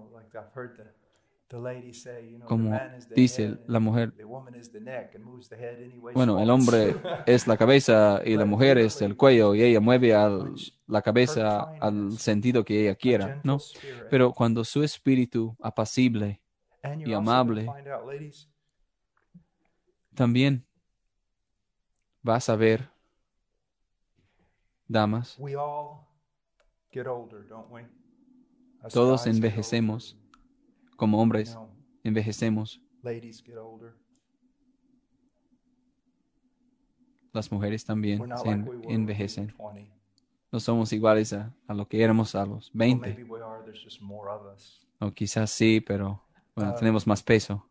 Como dice la mujer, bueno, el hombre es la cabeza y la mujer es el cuello y ella mueve la cabeza al sentido que ella quiera, ¿no? Pero cuando su espíritu apacible y amable, también vas a ver, damas, todos envejecemos como hombres envejecemos. Las mujeres también se envejecen. No somos iguales a, lo que éramos a los 20. O quizás sí, pero bueno, uh, tenemos más peso.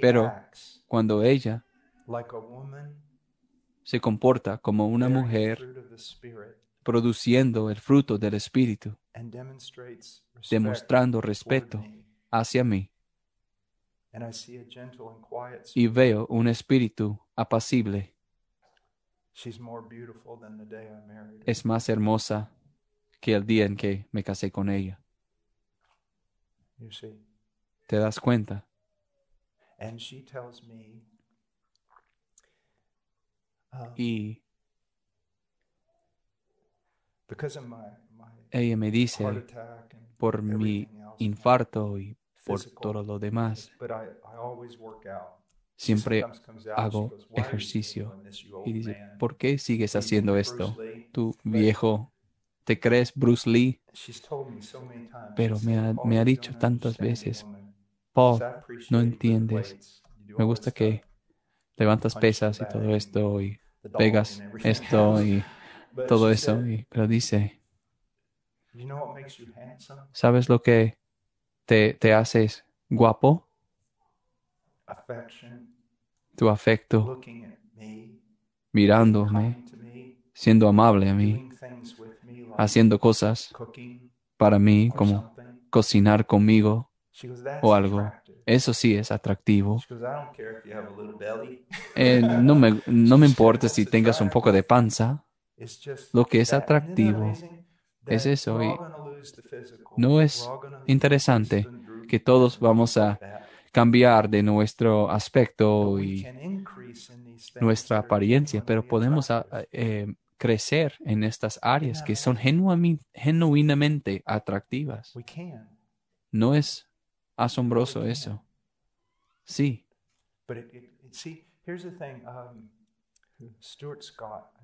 Pero cuando ella se comporta como una mujer produciendo el fruto del Espíritu, demostrando respeto hacia mí. Y veo un espíritu apacible. Es más hermosa que el día en que me casé con ella. te das cuenta. Y ella me dice, por mi infarto y por todo lo demás, siempre hago ejercicio. Y dice, ¿por qué sigues haciendo esto? Tú viejo, ¿te crees Bruce Lee? Pero me ha, me ha dicho tantas veces, Paul, no entiendes. Me gusta que levantas pesas y todo esto y pegas esto y todo eso. Y, pero dice, ¿sabes lo que te, te haces guapo? Tu afecto, mirándome, siendo amable a mí, haciendo cosas para mí como cocinar conmigo o algo. Eso sí es atractivo. Eh, no, me, no me importa si tengas un poco de panza. Lo que es atractivo es eso. Y no es interesante que todos vamos a cambiar de nuestro aspecto y nuestra apariencia, pero podemos eh, crecer en estas áreas que son genuinamente atractivas. No es asombroso eso. Sí. Stuart Scott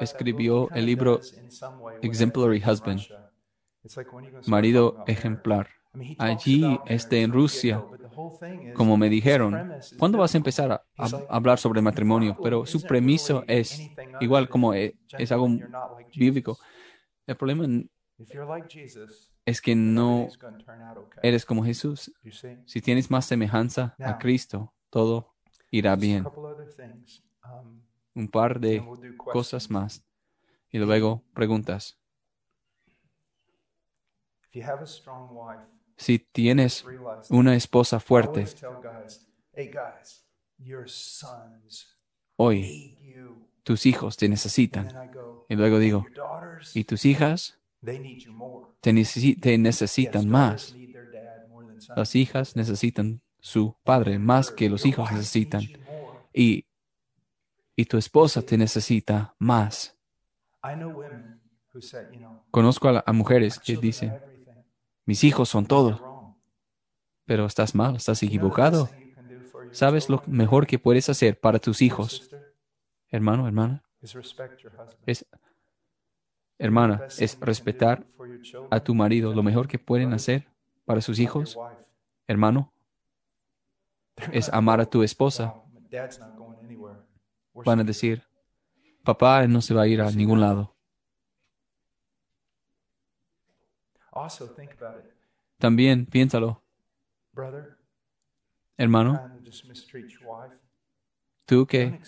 escribió el libro Exemplary Husband, marido ejemplar. Allí, este en Rusia, como me dijeron, ¿cuándo vas a empezar a, hablar sobre matrimonio? Pero su premiso es igual como es, es algo bíblico. El problema es que no eres como Jesús. Si tienes más semejanza a Cristo, todo irá bien. Un par de cosas más. Y luego preguntas. Si tienes una esposa fuerte, hoy tus hijos te necesitan. Y luego digo, ¿y tus hijas? Te, necesitan más. Las hijas necesitan su padre más que los hijos necesitan. Y, y tu esposa te necesita más. Conozco a, mujeres que dicen, mis hijos son todo. Pero estás mal, estás equivocado. ¿Sabes lo mejor que puedes hacer para tus hijos? Hermano, hermana. Es, hermana, es respetar a tu marido. Lo mejor que pueden hacer para sus hijos, hermano, es amar a tu esposa. Van a decir, papá no se va a ir a ningún lado. También piénsalo. Hermano, tú que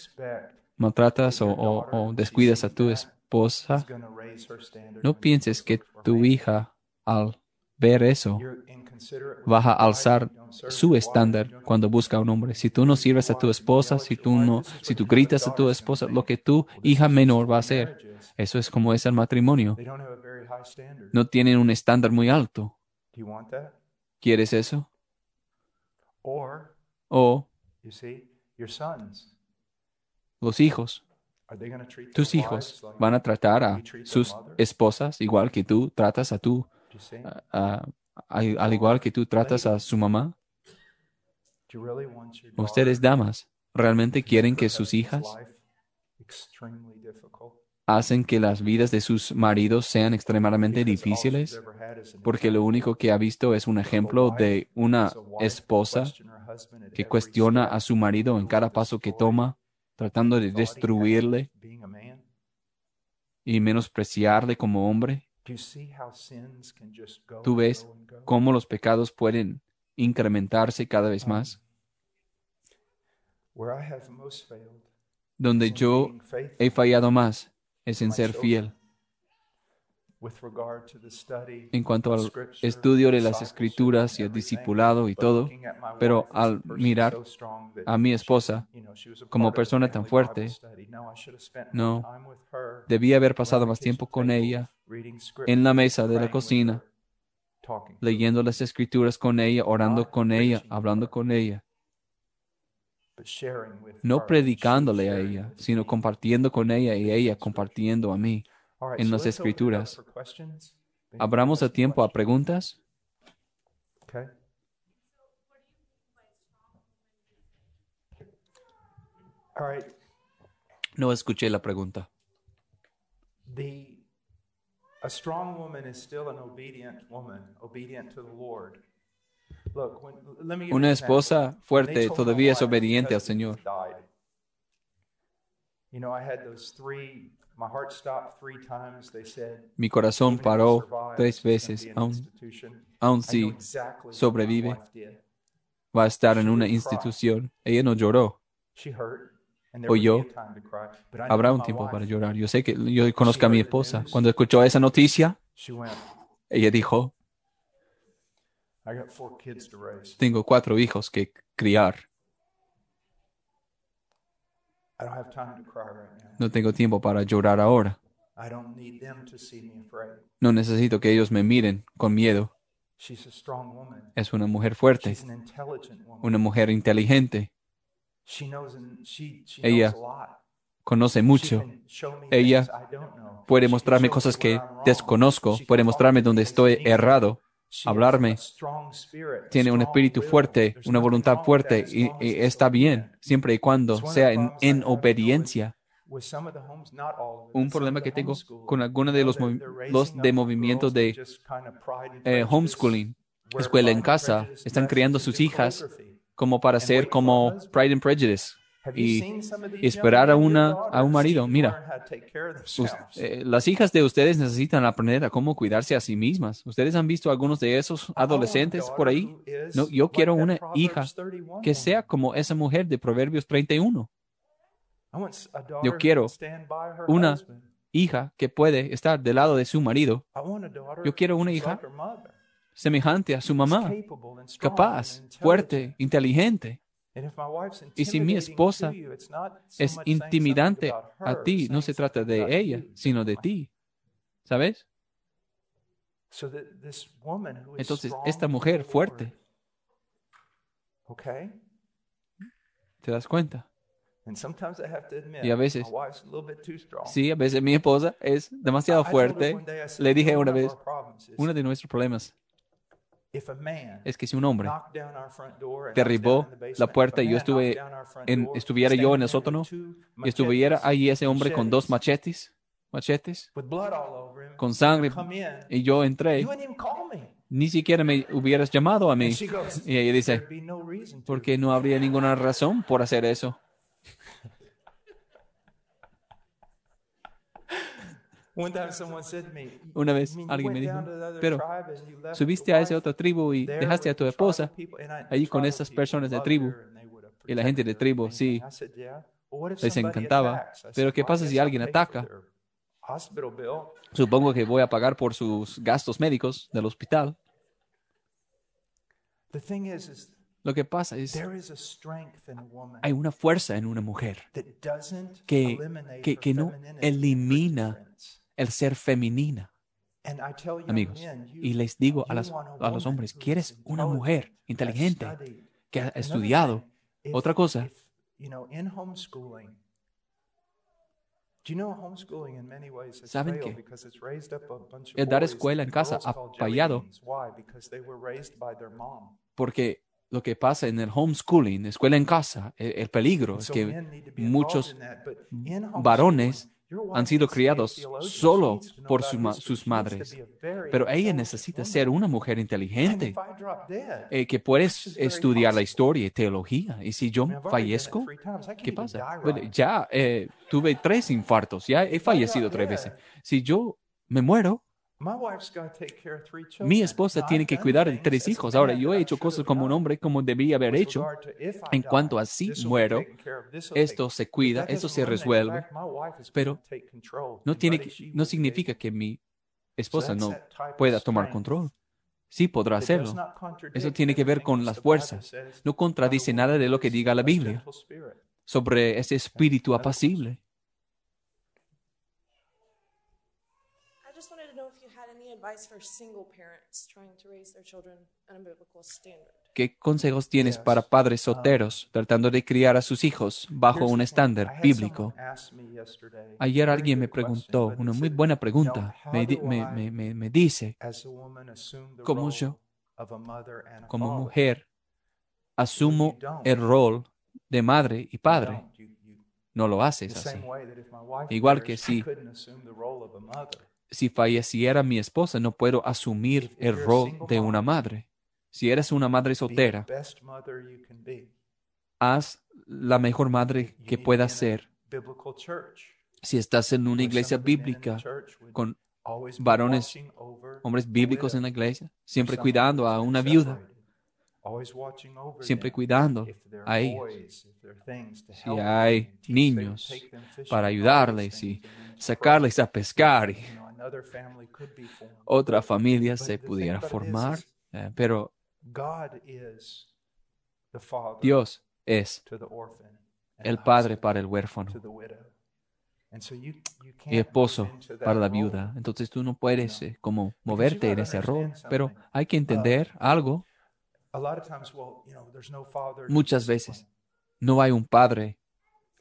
maltratas o, descuidas a tu esposa, no pienses que tu hija al ver eso va a alzar su estándar cuando busca a un hombre. Si tú no sirves a tu esposa, si tú no, si tú gritas a tu esposa, lo que tu hija menor va a hacer, eso es como es el matrimonio. No tienen un estándar muy alto. ¿Quieres eso? O los hijos. Tus hijos van a tratar a sus esposas igual que tú tratas a tu, al igual que tú tratas a su mamá. Ustedes, damas, ¿realmente quieren que sus hijas hacen que las vidas de sus maridos sean extremadamente difíciles, porque lo único que ha visto es un ejemplo de una esposa que cuestiona a su marido en cada paso que toma, tratando de destruirle y menospreciarle como hombre. Tú ves cómo los pecados pueden incrementarse cada vez más. Donde yo he fallado más es en ser fiel. En cuanto al estudio de las escrituras y el discipulado y todo, pero al mirar a mi esposa como persona tan fuerte, no, debía haber pasado más tiempo con ella en la mesa de la cocina, leyendo las escrituras con ella, orando con ella, hablando con ella. No predicándole a ella, sino compartiendo con ella y ella compartiendo a mí en las escrituras. ¿Abramos a tiempo a preguntas? No escuché la pregunta. Una esposa fuerte todavía es obediente al Señor. Mi corazón paró tres veces, aún, aún si sobrevive, va a estar en una institución. Ella no lloró. O yo, habrá un tiempo para llorar. Yo sé que yo conozco a mi esposa. Cuando escuchó esa noticia, ella dijo, tengo cuatro hijos que criar. No tengo tiempo para llorar ahora. No necesito que ellos me miren con miedo. Es una mujer fuerte, una mujer inteligente. Ella conoce mucho. Ella puede mostrarme cosas que desconozco, puede mostrarme donde estoy errado, hablarme. Tiene un espíritu fuerte, una voluntad fuerte y, está bien siempre y cuando sea en, obediencia. Un problema que tengo con algunos de los, de movimientos de eh, homeschooling, escuela en casa, están criando sus hijas como para ser como Pride and Prejudice y esperar a, una, a un marido. Mira, eh, las hijas de ustedes necesitan aprender a cómo cuidarse a sí mismas. ¿Ustedes han visto algunos de esos adolescentes por ahí? No, yo quiero una hija que sea como esa mujer de Proverbios 31. Yo quiero una hija que puede estar del lado de su marido. Yo quiero una hija semejante a su mamá, capaz, fuerte, inteligente. Y si mi esposa es intimidante a ti, no se trata de ella, sino de ti. ¿Sabes? Entonces, esta mujer fuerte, ¿te das cuenta? Y a veces, sí, a veces mi esposa es demasiado fuerte. Le dije una vez, uno de nuestros problemas es que si un hombre derribó la puerta y yo estuve en, estuviera yo en el sótano y estuviera ahí ese hombre con dos machetes, machetes, con sangre, y yo entré, ni siquiera me hubieras llamado a mí. Y ella dice, porque no habría ninguna razón por hacer eso. Una vez alguien me dijo, pero subiste a esa otra tribu y dejaste a tu esposa allí con esas personas de tribu. Y la gente de tribu, sí, les encantaba. Pero ¿qué pasa si alguien ataca? Supongo que voy a pagar por sus gastos médicos del hospital. Lo que pasa es, hay una fuerza en una mujer que, que, que no elimina el ser femenina. Amigos, y les digo a, a los hombres, ¿quieres una mujer inteligente que ha estudiado? Otra cosa, ¿Saben que el dar escuela en casa ha fallado? Porque lo que pasa en el homeschooling, escuela en casa, el peligro es que muchos varones han sido criados solo por sus madres. Pero ella necesita ser una mujer inteligente eh, que puede estudiar la historia y teología. Y si yo fallezco, ¿qué pasa? ya eh, tuve tres infartos, ya he fallecido tres veces. Si yo me muero, mi esposa tiene que cuidar de tres hijos. Ahora, yo he hecho cosas como un hombre como debía haber hecho. En cuanto a si muero, esto se cuida, esto se resuelve, pero no, tiene, no significa que mi esposa no pueda tomar control. Sí podrá hacerlo. Eso tiene que ver con las fuerzas. No contradice nada de lo que diga la Biblia sobre ese espíritu apacible. ¿Qué consejos tienes para padres um, solteros tratando de criar a sus hijos bajo un estándar bíblico? Ayer alguien me preguntó una muy buena pregunta. Me, me, me dice, ¿cómo yo, como mujer, asumo el rol de madre y padre? No lo haces así. Igual que si, si falleciera mi esposa, no puedo asumir el rol de una madre. Si eres una madre soltera, haz la mejor madre que puedas ser. Si estás en una iglesia bíblica con varones, hombres bíblicos en la iglesia, siempre cuidando a una viuda, siempre cuidando a ellos. Si hay niños para ayudarles y sacarles a pescar, otra familia se pudiera formar, eh, pero Dios es el padre para el huérfano y esposo para la viuda. Entonces tú no puedes eh, como moverte en ese rol, pero hay que entender algo. Muchas veces no hay un padre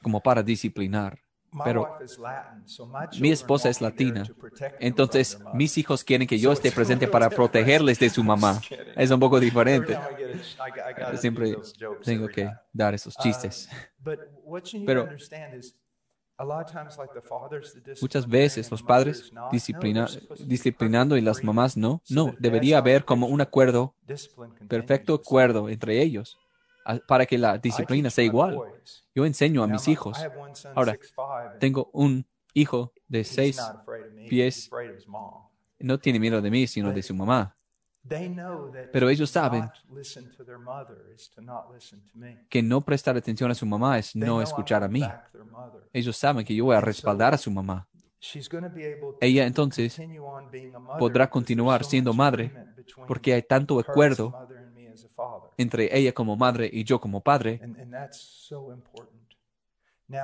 como para disciplinar pero mi esposa es latina, entonces mis hijos quieren que yo esté presente para protegerles de su mamá. Es un poco diferente. Siempre tengo que dar esos chistes. Pero muchas veces los padres disciplinando y las mamás no. No, debería haber como un acuerdo, perfecto acuerdo entre ellos para que la disciplina sea igual. Yo enseño a mis hijos. Ahora, tengo un hijo de seis pies. No tiene miedo de mí, sino de su mamá. Pero ellos saben que no prestar atención a su mamá es no escuchar a mí. Ellos saben que yo voy a respaldar a su mamá. Ella entonces podrá continuar siendo madre porque hay tanto acuerdo entre ella como madre y yo como padre.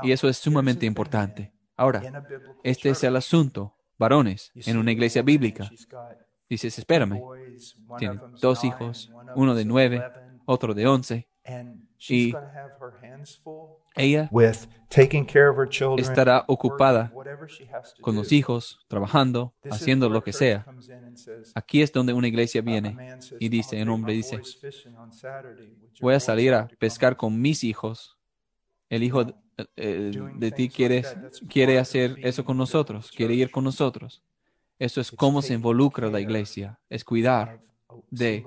Y eso es sumamente importante. Ahora, este es el asunto, varones, en una iglesia bíblica. Dices, espérame, tiene dos hijos, uno de nueve, otro de once, y ella estará ocupada con los hijos, trabajando, haciendo lo que sea. Aquí es donde una iglesia viene y dice, un hombre dice, voy a salir a pescar con mis hijos. El hijo eh, de, ti quiere, quiere hacer eso con nosotros, quiere ir con nosotros. Eso es cómo se involucra la iglesia, es cuidar de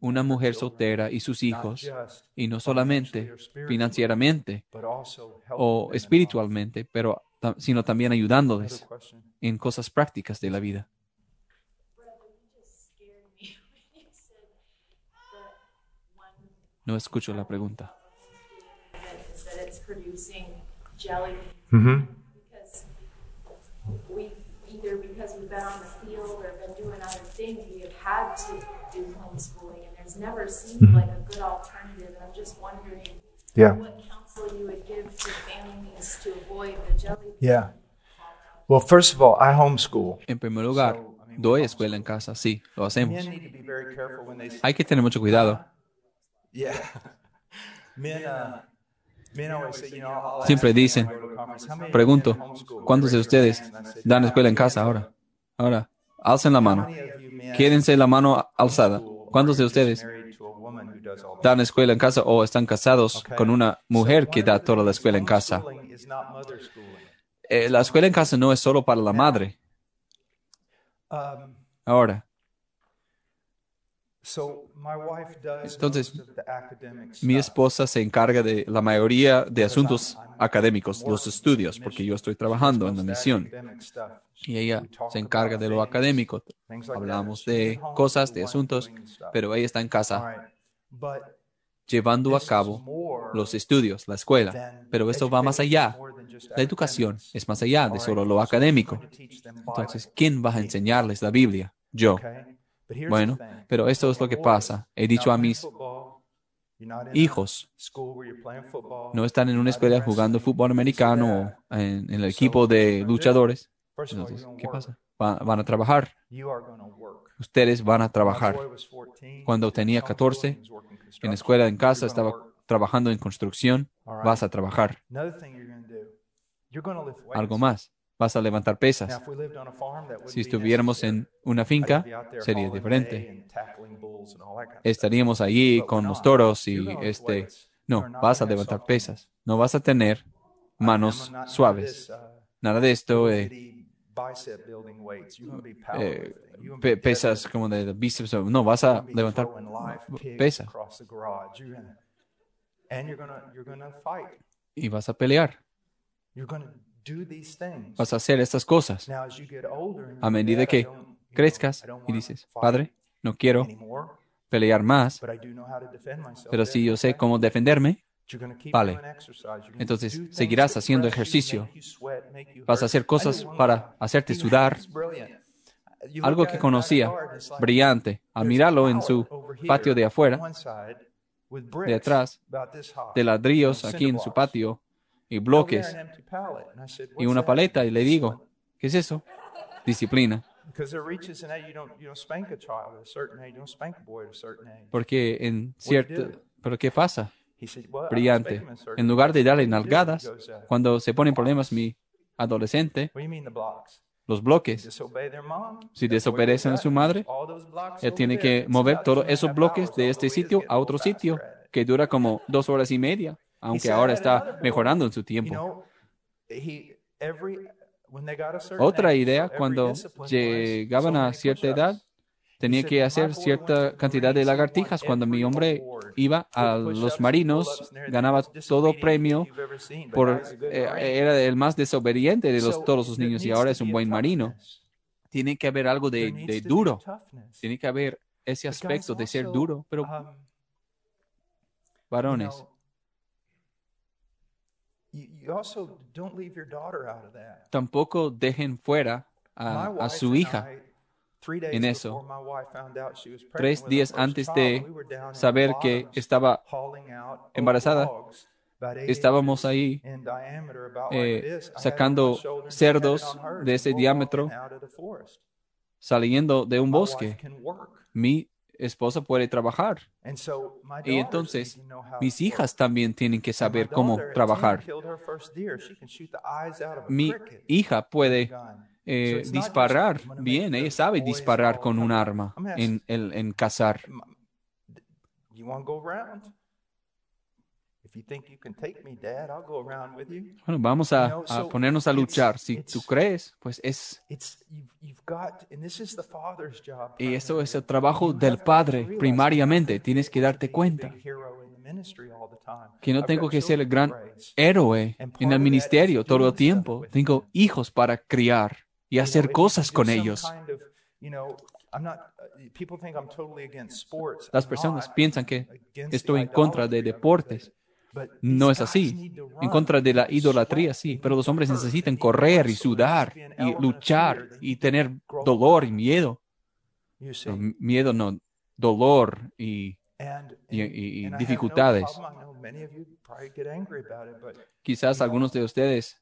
una mujer soltera y sus hijos, y no solamente financieramente o espiritualmente, pero sino también ayudándoles en cosas prácticas de la vida. No escucho la pregunta. either because there's never seemed mm-hmm. like a good alternative. And I'm just wondering yeah. what counsel you would give to families to avoid the jelly. Yeah. Well, first of all, I homeschool. En primer lugar, doy escuela en casa, sí, lo hacemos. Hay que tener mucho cuidado. Yeah. Men, uh, Siempre dicen, pregunto, ¿cuántos de ustedes dan escuela en casa ahora? Ahora, alcen la mano. Quédense la mano alzada. ¿Cuántos de ustedes dan escuela en casa o están casados con una mujer que da toda la escuela en casa? Eh, la escuela en casa no es solo para la madre. Ahora, entonces, mi esposa se encarga de la mayoría de asuntos académicos, los estudios, porque yo estoy trabajando en la misión. Y ella se encarga de lo académico. Hablamos de cosas, de asuntos, pero ella está en casa llevando a cabo los estudios, la escuela. Pero esto va más allá. La educación es más allá de solo lo académico. Entonces, ¿quién va a enseñarles la Biblia? Yo. Bueno, pero esto es lo que pasa. He dicho a mis hijos, no están en una escuela jugando fútbol americano o en, el equipo de luchadores. ¿qué pasa? van a trabajar. Ustedes van a trabajar. Cuando tenía 14, en escuela, en casa, estaba trabajando en construcción. Vas a trabajar. Algo más. Vas a levantar pesas. Si estuviéramos en una finca, sería diferente. Estaríamos allí con los toros y este... No, vas a levantar pesas. No vas a tener manos suaves. Nada de esto. Eh, eh, pesas como de bíceps. No, vas a levantar pesas. Y vas a pelear. Vas a hacer estas cosas. A medida que crezcas y dices, Padre, no quiero pelear más, pero si yo sé cómo defenderme, vale. Entonces seguirás haciendo ejercicio. Vas a hacer cosas para hacerte sudar. Algo que conocía, brillante, al mirarlo en su patio de afuera, de atrás, de ladrillos aquí en su patio, y bloques y una paleta y le digo, ¿qué es eso? Disciplina. Porque en cierto, pero ¿qué pasa? Brillante. En lugar de darle nalgadas, cuando se ponen problemas mi adolescente, los bloques. Si desobedecen a su madre, él tiene que mover todos esos bloques de este sitio a otro sitio que dura como dos horas y media aunque ahora está mejorando en su tiempo. Otra idea, cuando llegaban a cierta edad, tenía que hacer cierta cantidad de lagartijas. Cuando mi hombre iba a los marinos, ganaba todo premio, por, eh, era el más desobediente de los, todos los niños y ahora es un buen marino. Tiene que haber algo de, de duro, tiene que haber ese aspecto de ser duro, pero um, varones, Tampoco dejen fuera a, su hija en eso. Tres días antes de saber que estaba embarazada, estábamos ahí eh, sacando cerdos de ese diámetro saliendo de un bosque. Mi esposa puede trabajar. Y entonces mis hijas también tienen que saber cómo trabajar. Mi hija puede eh, disparar bien, ella sabe disparar con un arma en, en, en cazar. Bueno, vamos a, ponernos a luchar. Si tú crees, pues es... Y eso es el trabajo del Padre, primariamente. Tienes que darte cuenta que no tengo que ser el gran héroe en el ministerio todo el tiempo. Tengo hijos para criar y hacer cosas con ellos. Las personas piensan que estoy en contra de deportes. No es así. En contra de la idolatría, sí, pero los hombres necesitan correr y sudar y luchar y tener dolor y miedo. miedo no, dolor y, y, dificultades. Quizás algunos de ustedes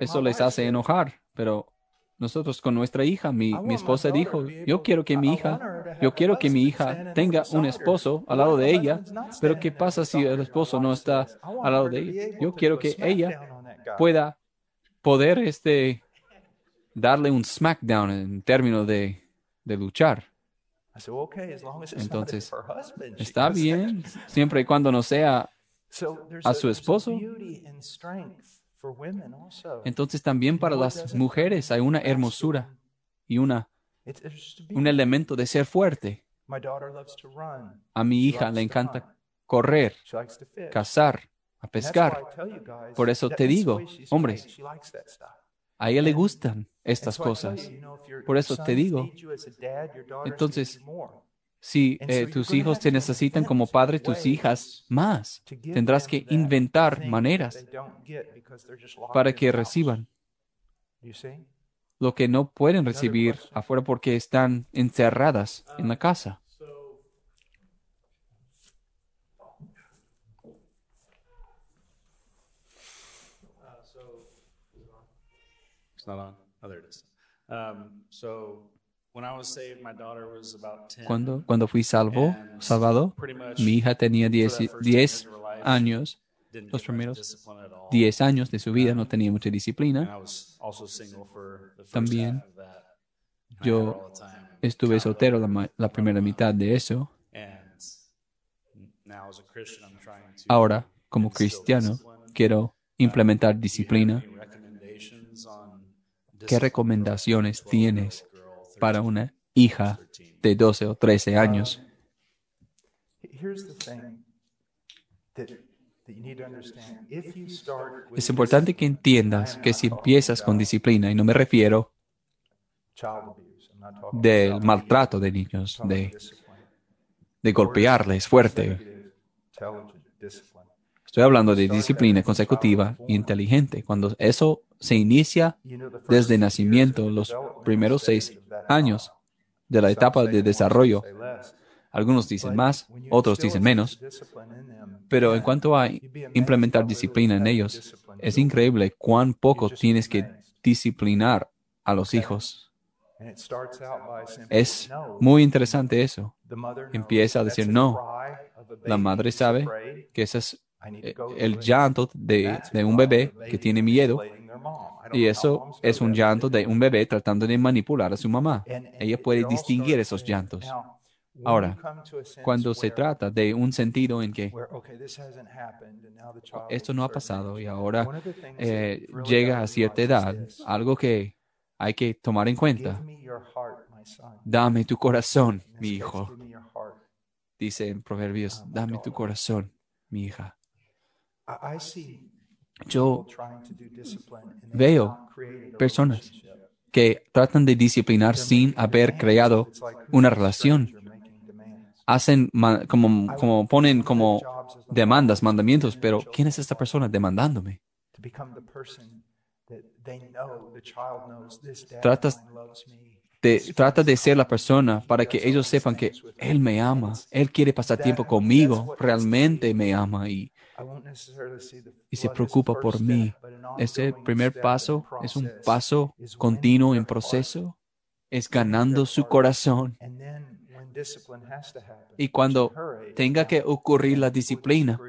eso les hace enojar, pero nosotros con nuestra hija, mi, mi, esposa dijo, yo quiero que mi hija, yo quiero que mi hija tenga un esposo al lado de ella, pero ¿qué pasa si el esposo no está al lado de ella? Yo quiero que ella pueda poder este, darle un smackdown en términos de, de luchar. Entonces, está bien, siempre y cuando no sea a su esposo. Entonces también para las mujeres hay una hermosura y una, un elemento de ser fuerte. A mi hija le encanta correr, cazar, a pescar. Por eso te digo, hombres, a ella le gustan estas cosas. Por eso te digo, entonces, si eh, tus hijos te necesitan como padre, tus hijas más. Tendrás que inventar maneras para que reciban lo que no pueden recibir afuera porque están encerradas en la casa. Cuando, cuando fui salvo, salvado, mi hija tenía 10 años. Los primeros 10 años de su vida no tenía mucha disciplina. También yo estuve soltero la, la primera mitad de eso. Ahora, como cristiano, quiero implementar disciplina. ¿Qué recomendaciones tienes para una hija de 12 o 13 años? Es importante que entiendas que si empiezas con disciplina, y no me refiero del maltrato de niños, de, de golpearles fuerte. Estoy hablando de disciplina consecutiva e inteligente. Cuando eso se inicia desde nacimiento, los primeros seis años de la etapa de desarrollo, algunos dicen más, otros dicen menos, pero en cuanto a implementar disciplina en ellos, es increíble cuán poco tienes que disciplinar a los hijos. Es muy interesante eso. Empieza a decir no. La madre sabe que ese es eh, el llanto de, de un bebé que tiene miedo y eso es un llanto de un bebé tratando de manipular a su mamá. Ella puede distinguir esos llantos. Ahora, cuando se trata de un sentido en que esto no ha pasado y ahora eh, llega a cierta edad, algo que hay que tomar en cuenta. Dame tu corazón, mi hijo. Dice en Proverbios, dame tu corazón, mi hija. Yo veo personas que tratan de disciplinar sin haber creado una relación. hacen como, como ponen como demandas, mandamientos, pero ¿quién es esta persona demandándome? Tratas de, trata de ser la persona para que ellos sepan que Él me ama, Él quiere pasar tiempo conmigo, realmente me ama y, y se preocupa por mí. Este primer paso es un paso continuo en proceso, es ganando su corazón y cuando tenga que ocurrir la disciplina,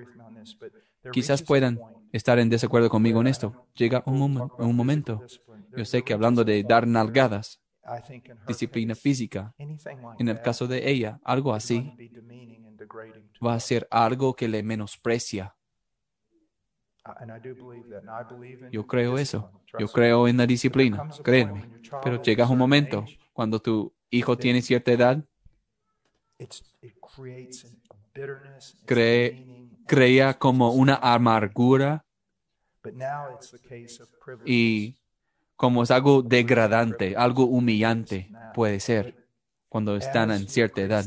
quizás puedan estar en desacuerdo conmigo en esto. Llega un, un momento. Yo sé que hablando de dar nalgadas, disciplina física, en el caso de ella, algo así va a ser algo que le menosprecia. Yo creo eso. Yo creo en la disciplina, créeme. Pero llega un momento cuando tu hijo tiene cierta edad crea como una amargura y como es algo degradante, algo humillante puede ser cuando están en cierta edad.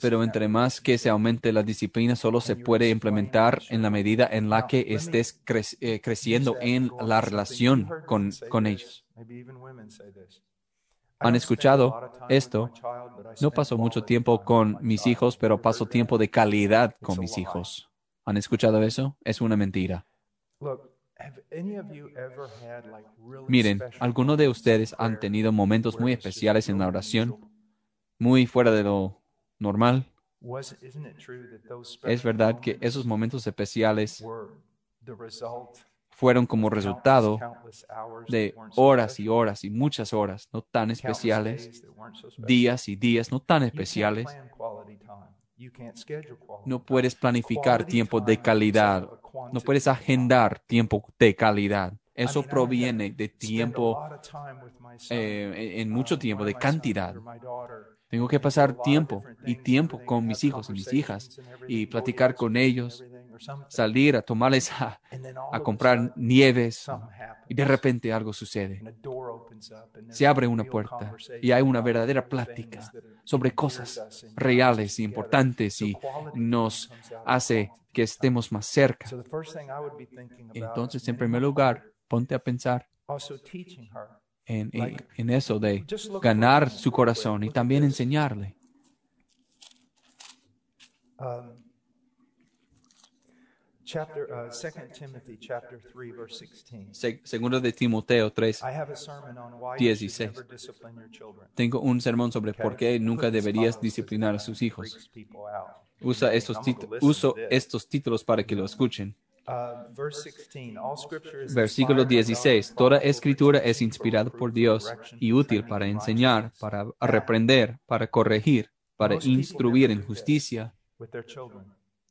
Pero entre más que se aumente la disciplina, solo se puede implementar en la medida en la que estés eh, creciendo en la relación con, con ellos han escuchado esto. No paso mucho tiempo con mis hijos, pero paso tiempo de calidad con mis hijos. ¿Han escuchado eso? Es una mentira. Miren, ¿alguno de ustedes han tenido momentos muy especiales en la oración? Muy fuera de lo normal. Es verdad que esos momentos especiales fueron como resultado de horas y horas y muchas horas no tan especiales, días y días no tan especiales. No puedes planificar tiempo de calidad, no puedes agendar tiempo de calidad. Eso proviene de tiempo, eh, en mucho tiempo, de cantidad. Tengo que pasar tiempo y tiempo con mis hijos y mis hijas y platicar con ellos salir a tomarles a, comprar nieves y de repente algo sucede. Se abre una puerta y hay una verdadera plática sobre cosas reales e importantes y nos hace que estemos más cerca. Entonces, en primer lugar, ponte a pensar en, en, eso de ganar su corazón y también enseñarle. Chapter, uh, 2 Timothy chapter 3 verse 16. Se- Segundo de Timoteo 3, I have a sermon on why you should 16. never discipline your children. tengo un sermón sobre por qué nunca deberías disciplinar a sus hijos. Usa estos, uso estos títulos para que lo escuchen. Uh, verse 16. All scripture is Versículo inspired by God 16. and Toda escritura es inspirada por Dios y útil para enseñar, para reprender, para corregir, para instruir en justicia.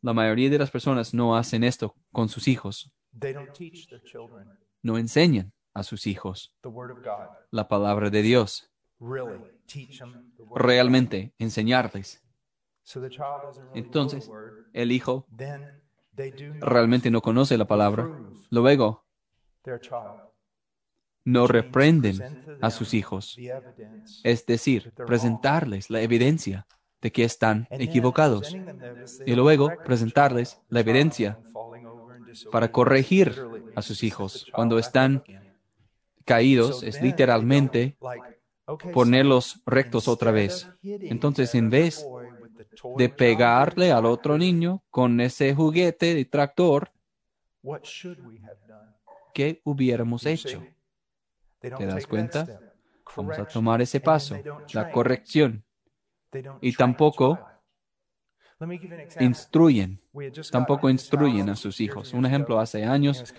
La mayoría de las personas no hacen esto con sus hijos. No enseñan a sus hijos la palabra de Dios. God. Realmente enseñarles. Entonces, el hijo Realmente no conoce la palabra. Luego, no reprenden a sus hijos. Es decir, presentarles la evidencia de que están equivocados. Y luego presentarles la evidencia para corregir a sus hijos cuando están caídos. Es literalmente ponerlos rectos otra vez. Entonces, en vez de pegarle al otro niño con ese juguete de tractor? ¿qué hubiéramos hecho? ¿Te das cuenta? Vamos a tomar ese paso, la corrección. Y tampoco. Instruyen, tampoco instruyen a sus hijos. Un ejemplo, hace años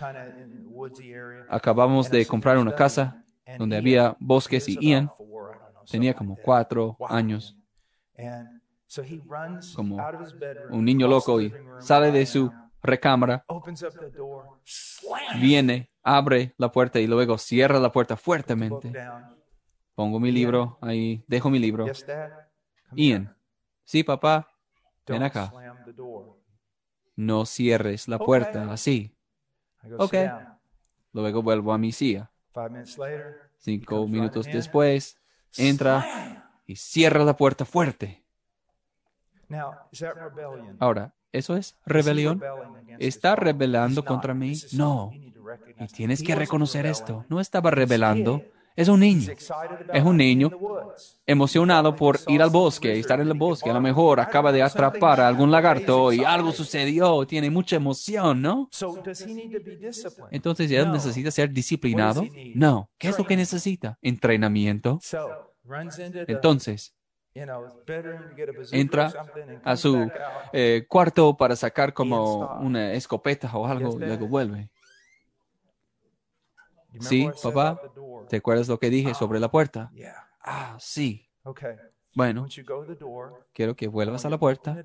acabamos de comprar una casa donde había bosques y Ian tenía como cuatro años, man. And so he runs como un niño loco y sale de su recámara, viene, abre la puerta y luego cierra la puerta fuertemente. Pongo mi libro ahí, dejo mi libro. Ian, sí, papá, ven acá. slam the door. No cierres la puerta así. I go, Ok. Luego vuelvo a mi silla. Five minutes later, Cinco minutos después, entra y cierra la puerta fuerte. Now, is that rebellion? Ahora, ¿eso es rebelión? ¿Está rebelando contra mí? No. Y tienes que reconocer esto. No estaba rebelando. Es un niño, Es un niño emocionado por ir al bosque estar en el bosque. A lo mejor acaba de atrapar a algún lagarto y algo sucedió. Tiene mucha emoción, ¿no? So does he need to be disciplined? Entonces, ¿él No. necesita ser disciplinado? No. ¿Qué es lo que necesita? Entrenamiento. Entonces, entra a su eh, cuarto para sacar como una escopeta o algo y luego vuelve. Sí, papá. ¿Te acuerdas lo que dije sobre la puerta? Ah, sí. Bueno, quiero que vuelvas a la puerta,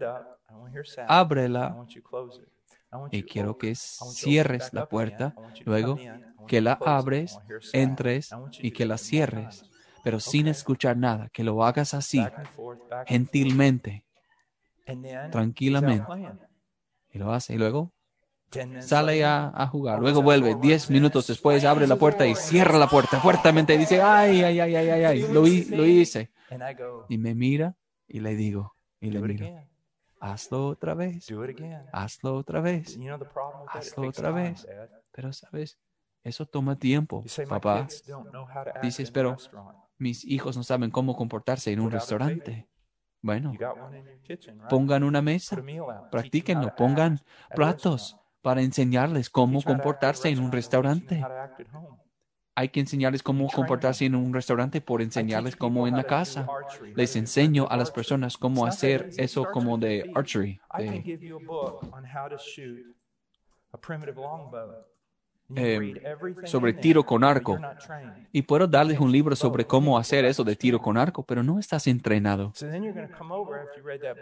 ábrela. Y quiero que cierres la puerta, luego que la abres, entres y que la cierres. Pero sin escuchar nada, que lo hagas así, gentilmente, tranquilamente. y lo hace y luego sale a, a jugar, luego vuelve, diez minutos después abre la puerta y cierra la puerta fuertemente y dice, ay, ay, ay, ay, ay, ay, lo, lo hice. Y me mira y le digo, y le miro, hazlo otra vez, hazlo otra vez. Hazlo otra vez. Pero sabes, eso toma tiempo, papá. Dices, pero. Mis hijos no saben cómo comportarse en un restaurante. Bueno, pongan una mesa, practíquenlo, pongan platos para enseñarles cómo comportarse en un restaurante. Hay que enseñarles cómo comportarse en un restaurante por enseñarles cómo en la casa. Les enseño a las personas cómo hacer eso como de archery. De- Eh, everything sobre tiro con arco. Y puedo darles un libro sobre cómo hacer eso de tiro con arco, pero no estás entrenado.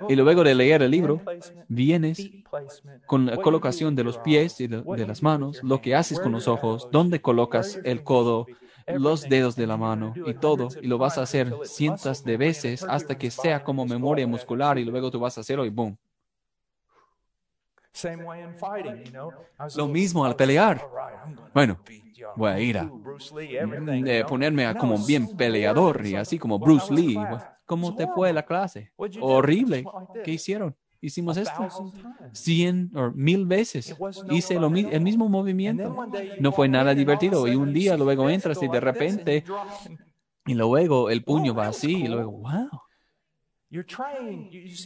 Y luego de leer el libro, vienes con la colocación de los pies y de, las manos, lo que haces con los ojos, dónde colocas el codo, los dedos de la mano y todo, y lo vas a hacer cientos de veces hasta que sea como memoria muscular y luego tú vas a hacerlo y boom. Same way in fighting, you know. I was a Lo mismo al pelear. Bueno, voy a ir a- de ponerme a como bien peleador y así como Bruce Lee. ¿Cómo te fue la clase? Horrible. ¿Qué hicieron? Hicimos esto cien o mil veces. Hice lo el mismo movimiento. No fue nada divertido. Y un día luego entras y de repente, y luego el puño va así y luego, wow,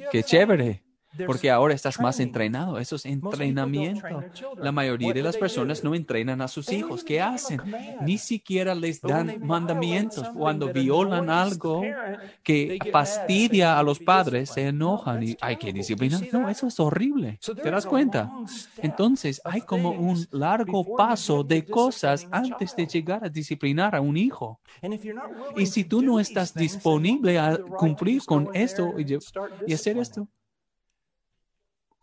qué chévere. Porque ahora estás más entrenado. Eso es entrenamiento. La mayoría de las personas no entrenan a sus hijos. ¿Qué hacen? Ni siquiera les dan mandamientos. Cuando violan algo que fastidia a los padres, se enojan y hay que disciplinar. No, eso es horrible. ¿Te das cuenta? Entonces hay como un largo paso de cosas antes de llegar a disciplinar a un hijo. Y si tú no estás disponible a cumplir con esto y hacer esto,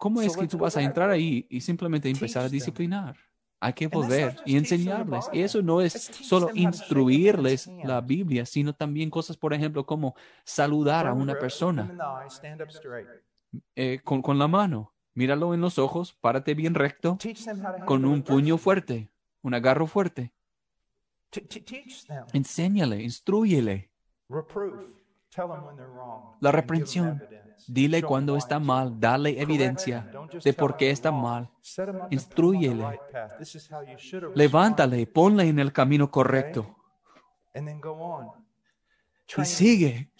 ¿Cómo es que tú vas a entrar ahí y simplemente empezar a disciplinar? Hay que volver y enseñarles. Y eso no es solo instruirles la Biblia, sino también cosas, por ejemplo, como saludar a una persona eh, con, con la mano. Míralo en los ojos, párate bien recto, con un puño fuerte, un agarro fuerte. Enséñale, instruyele. La reprensión. Dile cuando está mal, dale evidencia de por qué está mal. Instruyele. Levántale, ponle en el camino correcto. Y sigue.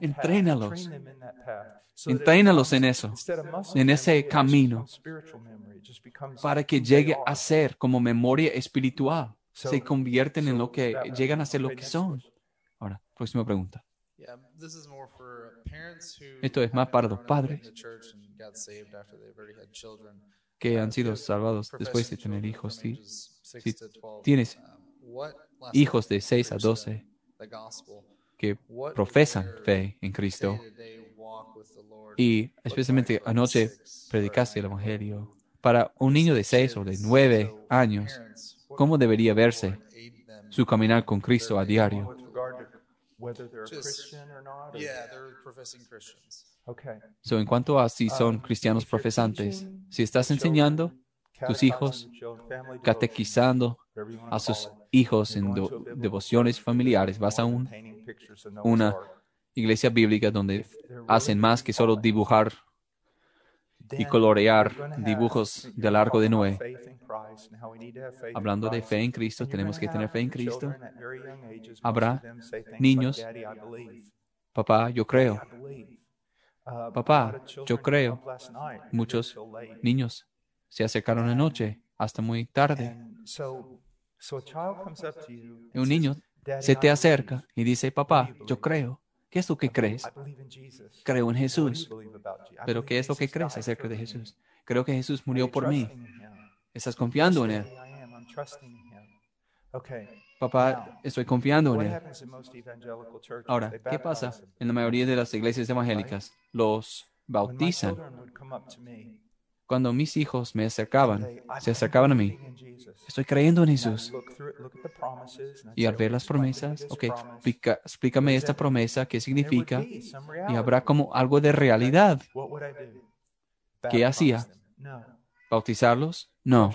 Entrénalos. Entrénalos en eso, en ese camino, para que llegue a ser como memoria espiritual. Se convierten en lo que llegan a ser lo que son. Ahora, próxima pregunta. Esto es más para los padres que han sido salvados después de tener hijos. Si, tienes um, hijos de 6 a 12 que profesan fe en Cristo y especialmente anoche predicaste el Evangelio, para un niño de 6 o de 9 años, ¿cómo debería verse su caminar con Cristo a diario? Whether they're Just, Christian or not? Or? Yeah, they're professing Christians. Okay. So, en cuanto a si son um, cristianos profesantes, si estás enseñando tus hijos, catequizando a sus hijos en devociones familiares, vas a un, una iglesia bíblica donde hacen más que solo dibujar y colorear dibujos del arco de Noé. Hablando de fe en Cristo, tenemos que tener fe en Cristo. Habrá niños, papá, yo creo. Papá, yo creo. Muchos niños se acercaron anoche hasta muy tarde. Un niño se te acerca y dice, papá, yo creo. ¿Qué es lo que crees? Creo en Jesús. Pero ¿qué es lo que crees acerca de Jesús? Creo que Jesús murió por mí. Estás confiando en Él. Papá, estoy confiando en Él. Ahora, ¿qué pasa en la mayoría de las iglesias evangélicas? Los bautizan. Cuando mis hijos me acercaban, se acercaban a mí. Estoy creyendo en Jesús. Y al ver las promesas, ok, explícame esta promesa, qué significa, y habrá como algo de realidad. ¿Qué hacía? ¿Bautizarlos? No.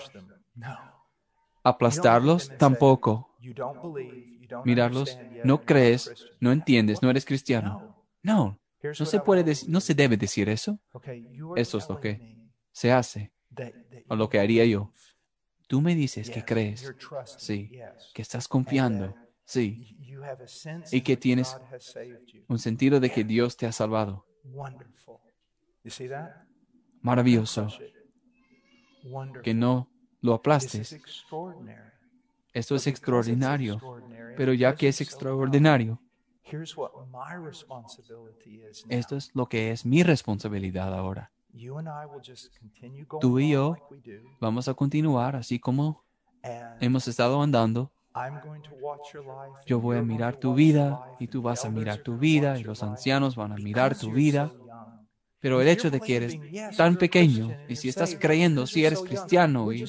¿Aplastarlos? Tampoco. Mirarlos, no crees, no entiendes, no eres cristiano. No, no se puede decir, no se debe decir eso. Eso es lo que se hace, o lo que haría yo. Tú me dices que crees, sí, que estás confiando, sí, y que tienes un sentido de que Dios te ha salvado. Maravilloso. Que no lo aplastes. Esto es extraordinario, pero ya que es extraordinario, esto es lo que es mi responsabilidad ahora. Tú y yo vamos a continuar así como hemos estado andando. Yo voy a mirar tu vida y tú vas a mirar tu vida y los ancianos van a mirar tu vida. Pero el hecho de que eres tan pequeño y si estás creyendo, si eres cristiano y,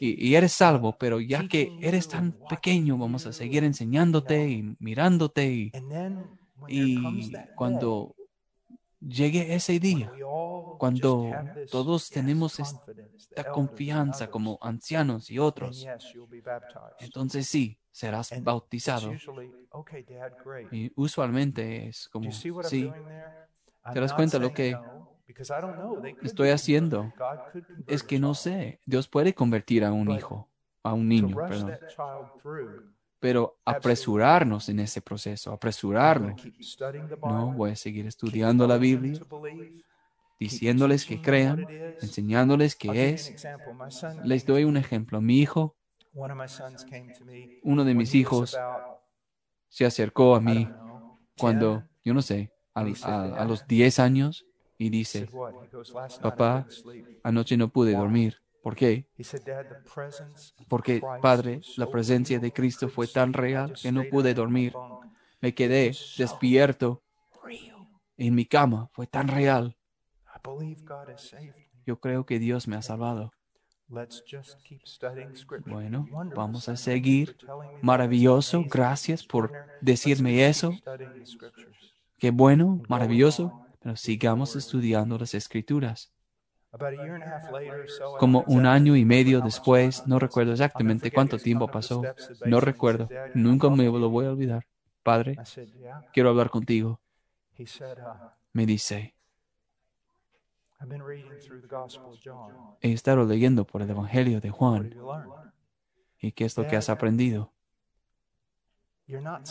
y, eres salvo, pero ya que eres tan pequeño, vamos a seguir enseñándote y mirándote y, y cuando llegue ese día, cuando todos tenemos esta confianza como ancianos y otros, entonces sí, serás bautizado. Y usualmente es como, sí, ¿te das cuenta lo que estoy haciendo? Es que no sé, Dios puede convertir a un hijo, a un niño, perdón pero apresurarnos en ese proceso, apresurarlo. No, voy a seguir estudiando la Biblia. diciéndoles que crean, enseñándoles qué es. Les doy un ejemplo. Mi hijo, uno de mis hijos, se acercó a mí cuando, yo no sé, a, los 10 años y dice, papá, anoche no pude dormir. ¿Por qué? Porque, Padre, la presencia de Cristo fue tan real que no pude dormir. Me quedé despierto en mi cama. Fue tan real. Yo creo que Dios me ha salvado. Bueno, vamos a seguir. Maravilloso. Gracias por decirme eso. Qué bueno, maravilloso. Pero sigamos estudiando las escrituras. Como un año y medio después, no recuerdo exactamente cuánto tiempo pasó, no recuerdo, nunca me lo voy a olvidar. Padre, quiero hablar contigo. Me dice, he estado leyendo por el Evangelio de Juan. ¿Y qué es lo que has aprendido?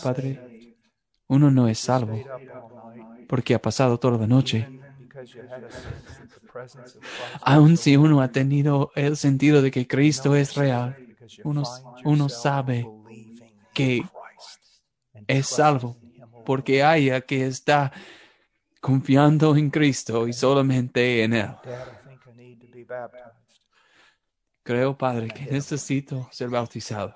Padre, uno no es salvo porque ha pasado toda la noche Aun si uno ha tenido el sentido de que Cristo es real, uno, uno sabe que es salvo porque haya que está confiando en Cristo y solamente en Él. Creo, Padre, que necesito ser bautizado.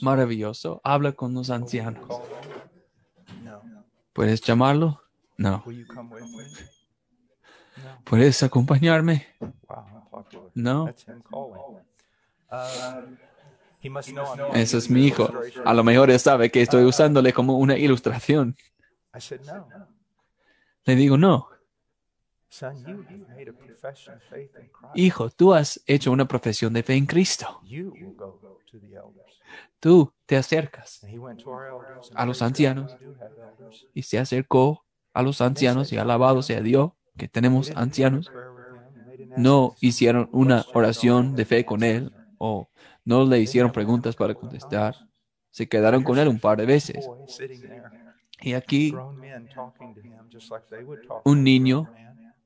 Maravilloso. Habla con los ancianos. ¿Puedes llamarlo? No. ¿Puedes acompañarme? No. Eso es mi hijo. A lo mejor él sabe que estoy usándole como una ilustración. Le digo, no. Hijo, tú has hecho una profesión de fe en Cristo tú te acercas a los ancianos y se acercó a los ancianos y alabado sea Dios que tenemos ancianos. No hicieron una oración de fe con él o no le hicieron preguntas para contestar. Se quedaron con él un par de veces. Y aquí un niño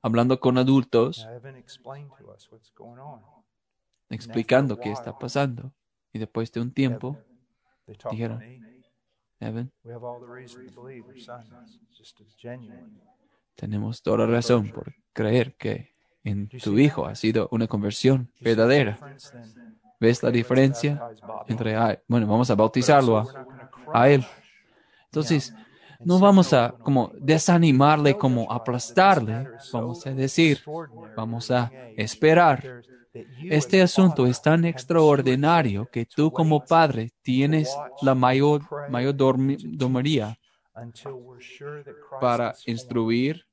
hablando con adultos, explicando qué está pasando. Y después de un tiempo, dijeron, Evan, tenemos toda la razón por creer que en tu hijo ha sido una conversión verdadera. ¿Ves la diferencia entre, bueno, vamos a bautizarlo a, a él? Entonces, no vamos a como desanimarle, como aplastarle, vamos a decir, vamos a esperar. este asunto es tan extraordinario que tú como padre tienes la mayor, mayor domería para instruir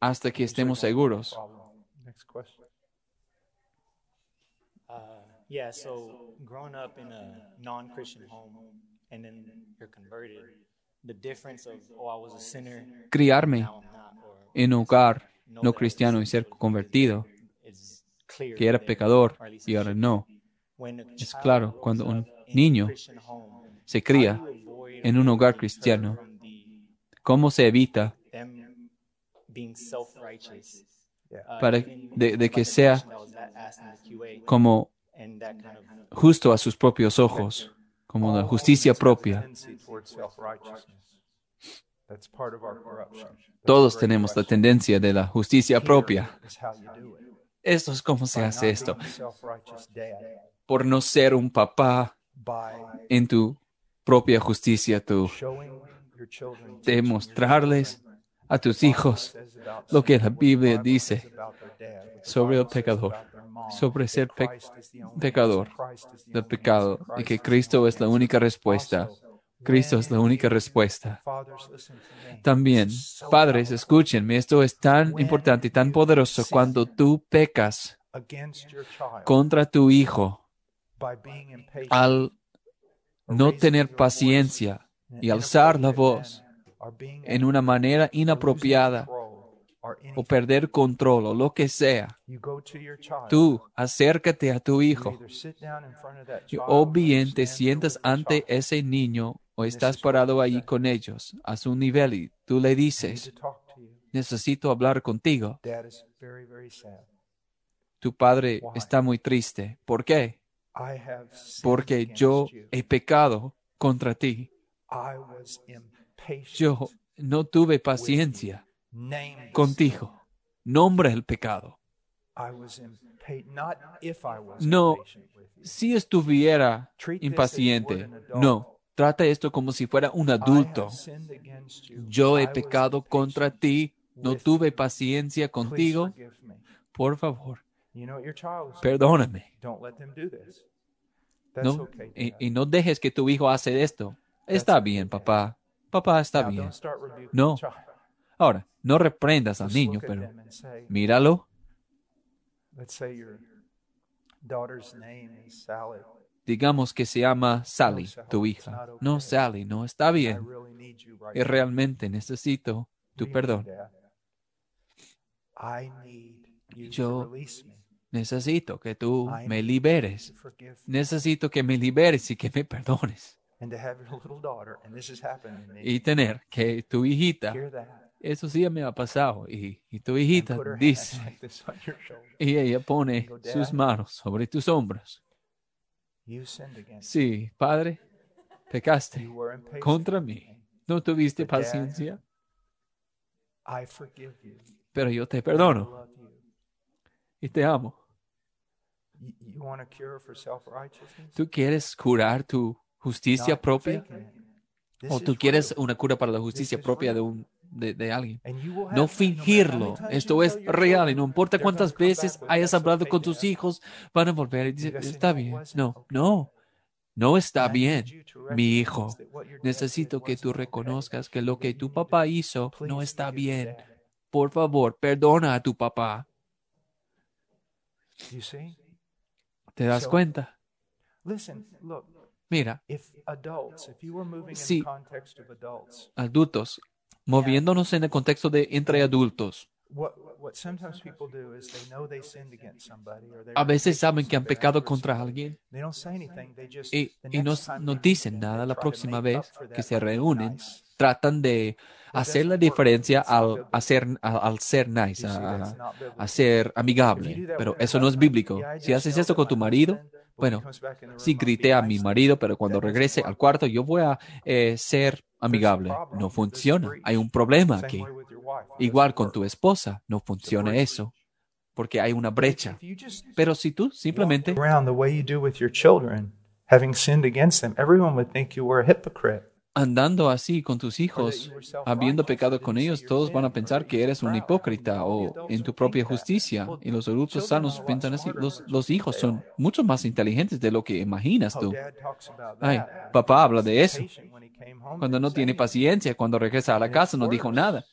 hasta que estemos seguros. yeah, so growing up in a non-Christian home and then you're converted, the difference of, oh, I was a sinner. Criarme en un hogar no cristiano y ser convertido que era pecador y ahora no. Es claro, cuando un niño se cría en un hogar cristiano, ¿cómo se evita para de, que sea como justo a sus propios ojos, como la justicia propia? Todos tenemos la tendencia de la justicia propia. Esto es cómo se hace esto. Por no ser un papá en tu propia justicia, tú demostrarles a tus hijos lo que la Biblia dice sobre el pecador, sobre ser pecador del pecado y que Cristo es la única respuesta Cristo es la única respuesta. También, padres, escúchenme, esto es tan importante y tan poderoso cuando tú pecas contra tu hijo al no tener paciencia y alzar la voz en una manera inapropiada o perder control o lo que sea, tú acércate a tu hijo. o bien te sientas ante ese niño o estás parado ahí con ellos a su nivel y tú le dices, necesito hablar contigo. Tu padre está muy triste. ¿Por qué? Porque yo he pecado contra ti. Yo no tuve paciencia contigo. Nombra el pecado. No, si estuviera impaciente, no. Trata esto como si fuera un adulto. Yo he pecado contra ti, no tuve paciencia contigo. Por favor, perdóname. No, y, y, no dejes que tu hijo hace esto. Está bien, papá. Papá, está bien. No. Ahora, no reprendas al niño, pero míralo. Digamos que se llama Sally, tu hija. No, Sally, no está bien. Y realmente necesito tu perdón. Yo necesito que tú me liberes. Necesito que me liberes y que me perdones. Y tener que tu hijita eso sí me ha pasado. Y, tu hijita dice, y ella pone sus manos sobre tus hombros. Sí, Padre, pecaste contra mí. No tuviste paciencia. Pero yo te perdono. Y te amo. ¿Tú quieres curar tu justicia propia? ¿O tú quieres una cura para la justicia propia de un de, alguien. No fingirlo. Esto es real y no importa cuántas veces hayas hablado con tus hijos, van a volver y decir, está bien. No, no, no está bien, mi hijo. Necesito que tú reconozcas que lo que tu papá hizo no está bien. Por favor, perdona a tu papá. ¿Te das cuenta? Mira, si adultos moviéndonos en el contexto de entre adultos. A veces saben que han pecado contra alguien y, no, no, dicen nada la próxima vez que se reúnen. Tratan de hacer la diferencia al, hacer, al, ser nice, a, ser amigable. Pero eso no es bíblico. Si haces eso con tu marido, bueno, sí grité a mi marido, pero cuando regrese al cuarto yo voy a eh, ser amigable. No funciona. Hay un problema aquí. Igual con tu esposa, no funciona eso. Porque hay una brecha. Pero si tú simplemente andando así con tus hijos, habiendo pecado con ellos, todos van a pensar que eres un hipócrita o en tu propia justicia. Y los adultos sanos piensan así. Los, los hijos son mucho más inteligentes de lo que imaginas tú. Ay, papá habla de eso. Cuando no tiene paciencia, cuando regresa a la casa, no dijo nada.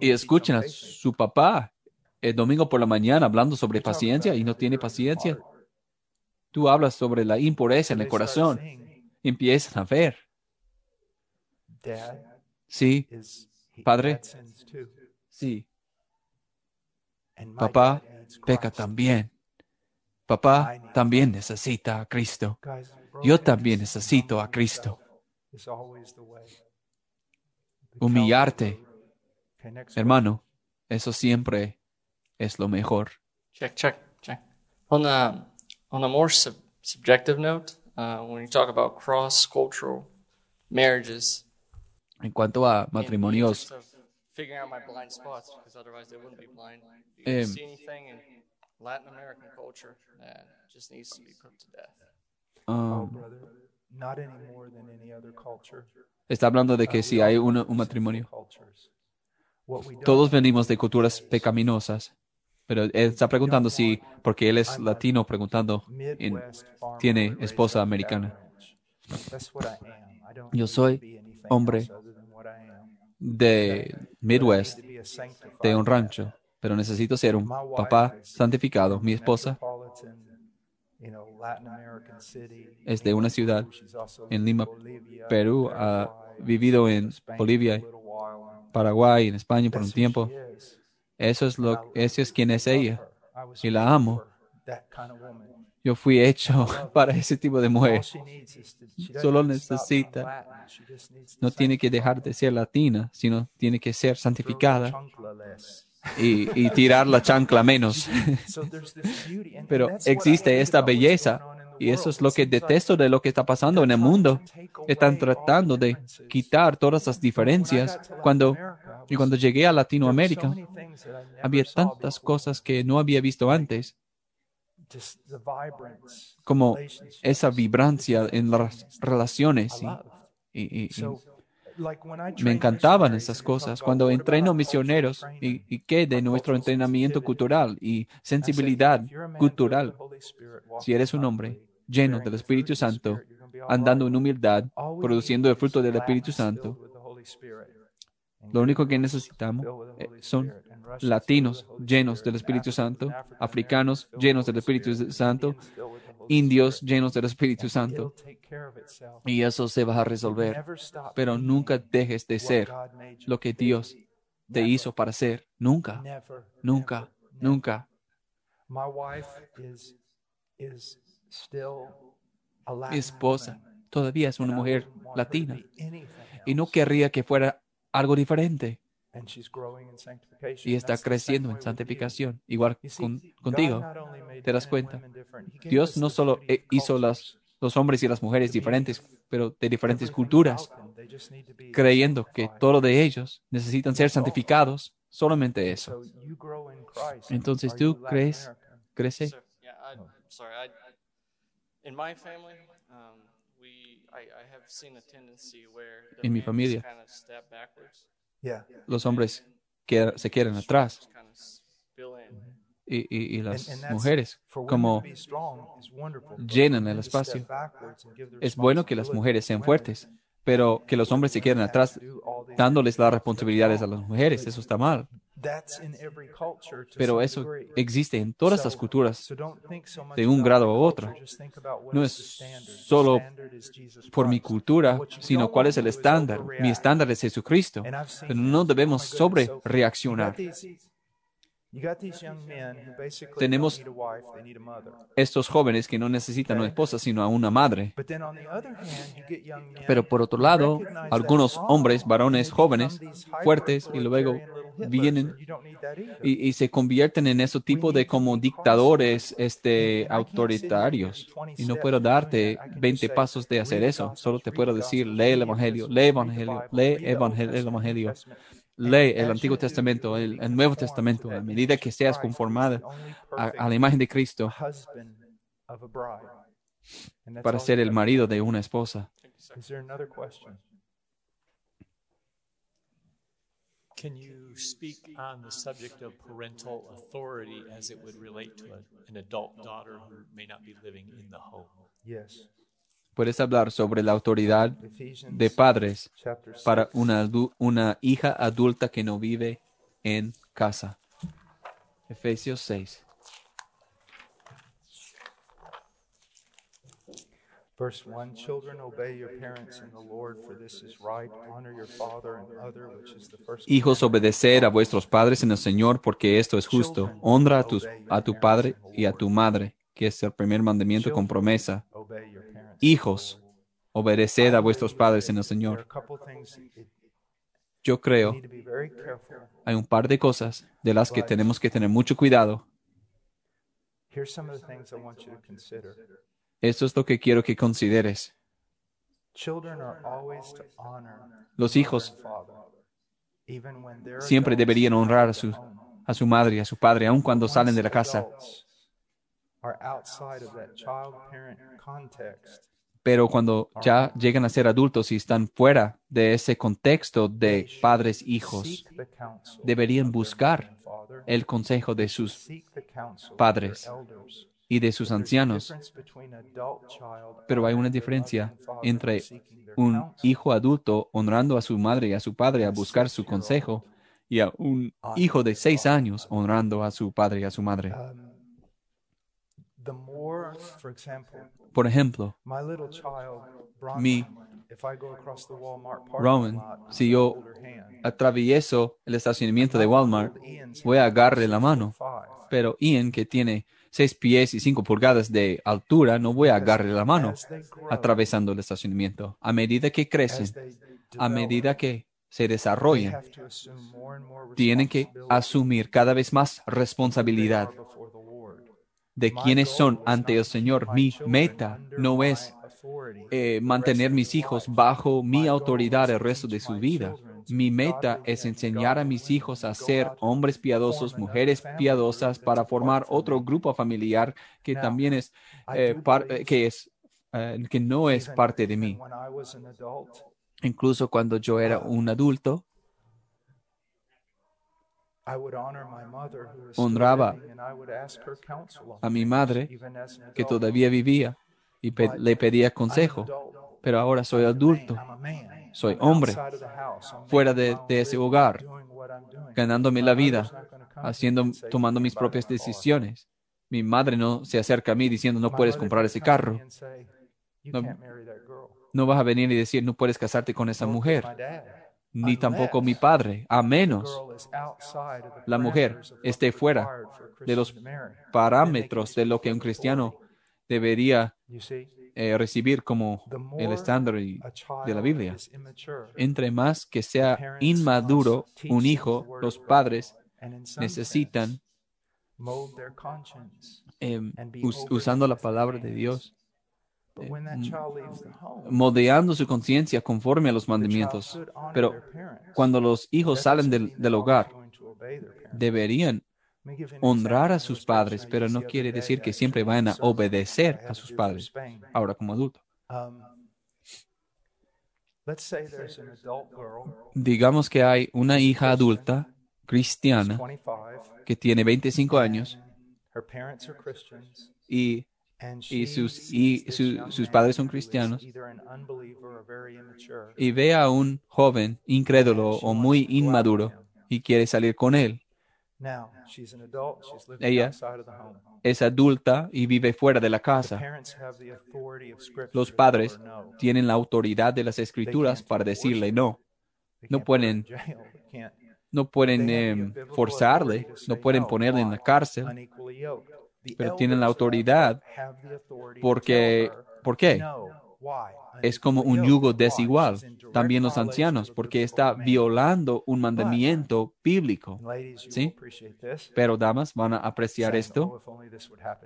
Y escuchan a su papá el domingo por la mañana hablando sobre paciencia y no tiene paciencia. Tú hablas sobre la impureza en el corazón. Empiezan a ver. Sí, padre. Sí. Papá peca también. Papá también necesita a Cristo. Yo también necesito a Cristo. Humillarte, hermano, eso siempre es lo mejor. Check, check, check. On a, on a more sub subjective note, uh, when you talk about cross-cultural marriages, en cuanto a matrimonios, figuring out my blind spots, because otherwise they wouldn't be blind. Do you see anything in Latin American culture that just needs to be put to death? Um, está hablando de que si hay un matrimonio. Todos venimos de culturas pecaminosas, pero él está preguntando si, porque él es latino, preguntando, tiene esposa americana. Yo soy hombre de Midwest, de un rancho, pero necesito ser un papá santificado. Mi esposa es de una ciudad en Lima, Perú, ha vivido en Bolivia, Paraguay, en España por un tiempo. Eso es lo, eso es quien es ella. Y la amo. Yo fui hecho para ese tipo de mujer. Solo necesita, no tiene que dejar de ser latina, sino tiene que ser santificada y, tirar la chancla menos. Pero existe esta belleza y eso es lo que detesto de lo que está pasando en el mundo. Están tratando de quitar todas las diferencias. Cuando, y cuando llegué a Latinoamérica, había tantas cosas que no había visto antes como esa vibrancia en las relaciones y, me encantaban esas cosas. Cuando entreno misioneros y, y qué de nuestro entrenamiento cultural y sensibilidad cultural, si eres un hombre lleno del Espíritu Santo, andando en humildad, produciendo el fruto del Espíritu Santo, lo único que necesitamos eh, son latinos llenos del Espíritu Santo, africanos llenos del Espíritu Santo, indios llenos del Espíritu Santo. Y eso se va a resolver. Pero nunca dejes de ser lo que Dios te hizo para ser. Nunca, nunca, nunca. Mi esposa todavía es una mujer latina y no querría que fuera algo diferente y está creciendo en santificación, igual contigo. ¿Te das cuenta? Dios no solo eh, hizo las, los hombres y las mujeres diferentes, pero de diferentes culturas, creyendo que todo de ellos necesitan ser santificados, solamente eso. Entonces tú crees, crece. En mi familia, los hombres que se quieren atrás. Y, y, las mujeres, como llenan el espacio. Es bueno que las mujeres sean fuertes, pero que los hombres se queden atrás dándoles las responsabilidades a las mujeres, eso está mal. Pero eso existe en todas las culturas de un grado u otro. No es solo por mi cultura, sino cuál es el estándar. Mi estándar es Jesucristo. Pero no debemos sobre reaccionar. Tenemos estos jóvenes que no necesitan una esposa, sino a una madre. Pero por otro lado, algunos hombres, varones jóvenes, fuertes, y luego vienen y, se convierten en ese tipo de como dictadores este, autoritarios. Y no puedo darte 20 pasos de hacer eso. Solo te puedo decir, lee el Evangelio, lee el Evangelio, lee el Evangelio lee el Antiguo Testamento, el, Nuevo Testamento, a medida que seas conformada a, la imagen de Cristo para ser el marido de una esposa. Can you speak on the subject of parental authority as it would relate to an adult daughter who may not be living in the home? Yes. ¿Puedes hablar sobre la autoridad de padres para una, una hija adulta que no vive en casa? Efesios 6. Verse 1 Children, obey your parents in the Lord, for this is right. Honor your father and mother, which is the first. Hijos, obedecer a vuestros padres en el Señor, porque esto es justo. Honra a, tus, a tu padre y a tu madre, que es el primer mandamiento con promesa Hijos, obedeced a vuestros padres en el Señor. Yo creo, hay un par de cosas de las que tenemos que tener mucho cuidado. Esto es lo que quiero que consideres. Los hijos siempre deberían honrar a su, a su madre a su padre, aun cuando salen de la casa. Pero cuando ya llegan a ser adultos y están fuera de ese contexto de padres hijos, deberían buscar el consejo de sus padres y de sus ancianos. Pero hay una diferencia entre un hijo adulto honrando a su madre y a su padre a buscar su consejo y a un hijo de seis años honrando a su padre y a su madre. Por ejemplo, mi Roman, si yo atravieso el estacionamiento de Walmart, voy a agarrarle la mano. Pero Ian, que tiene seis pies y cinco pulgadas de altura, no voy a agarrarle la mano atravesando el estacionamiento. A medida que crecen, a medida que se desarrollan, tienen que asumir cada vez más responsabilidad de quiénes son ante el Señor. Mi meta no es eh, mantener mis hijos bajo mi autoridad el resto de su vida. Mi meta es enseñar a mis hijos a ser hombres piadosos, mujeres piadosas, para formar otro grupo familiar que también es, eh, eh, que es, que no es parte de mí. Incluso cuando yo era un adulto, honraba a mi madre que todavía vivía y le pedía consejo, pero ahora soy adulto, soy hombre, fuera de, ese hogar, ganándome la vida, haciendo, tomando mis propias decisiones. Mi madre no se acerca a mí diciendo no puedes comprar ese carro. No, vas a venir y decir no puedes casarte con esa mujer ni tampoco mi padre, a menos la mujer esté fuera de los parámetros de lo que un cristiano debería eh, recibir como el estándar de la Biblia. Entre más que sea inmaduro un hijo, los padres necesitan, em, usando la palabra de Dios, eh, modeando su conciencia conforme a los mandamientos. Pero cuando los hijos salen del hogar, deberían honrar a sus padres, pero no quiere decir que siempre vayan a obedecer a sus padres, ahora como adulto. Um, Digamos que hay una hija adulta cristiana que tiene 25 años y, y, sus, y sus padres son cristianos y ve a un joven incrédulo o muy inmaduro y quiere salir con él. Ella es adulta y vive fuera de la casa. Los padres tienen la autoridad de las escrituras para decirle no. No pueden, no pueden em, forzarle, no pueden ponerle en la cárcel, pero tienen la autoridad porque, ¿por qué? es como un yugo desigual. También los ancianos, porque está violando un mandamiento bíblico. ¿Sí? Pero damas van a apreciar esto.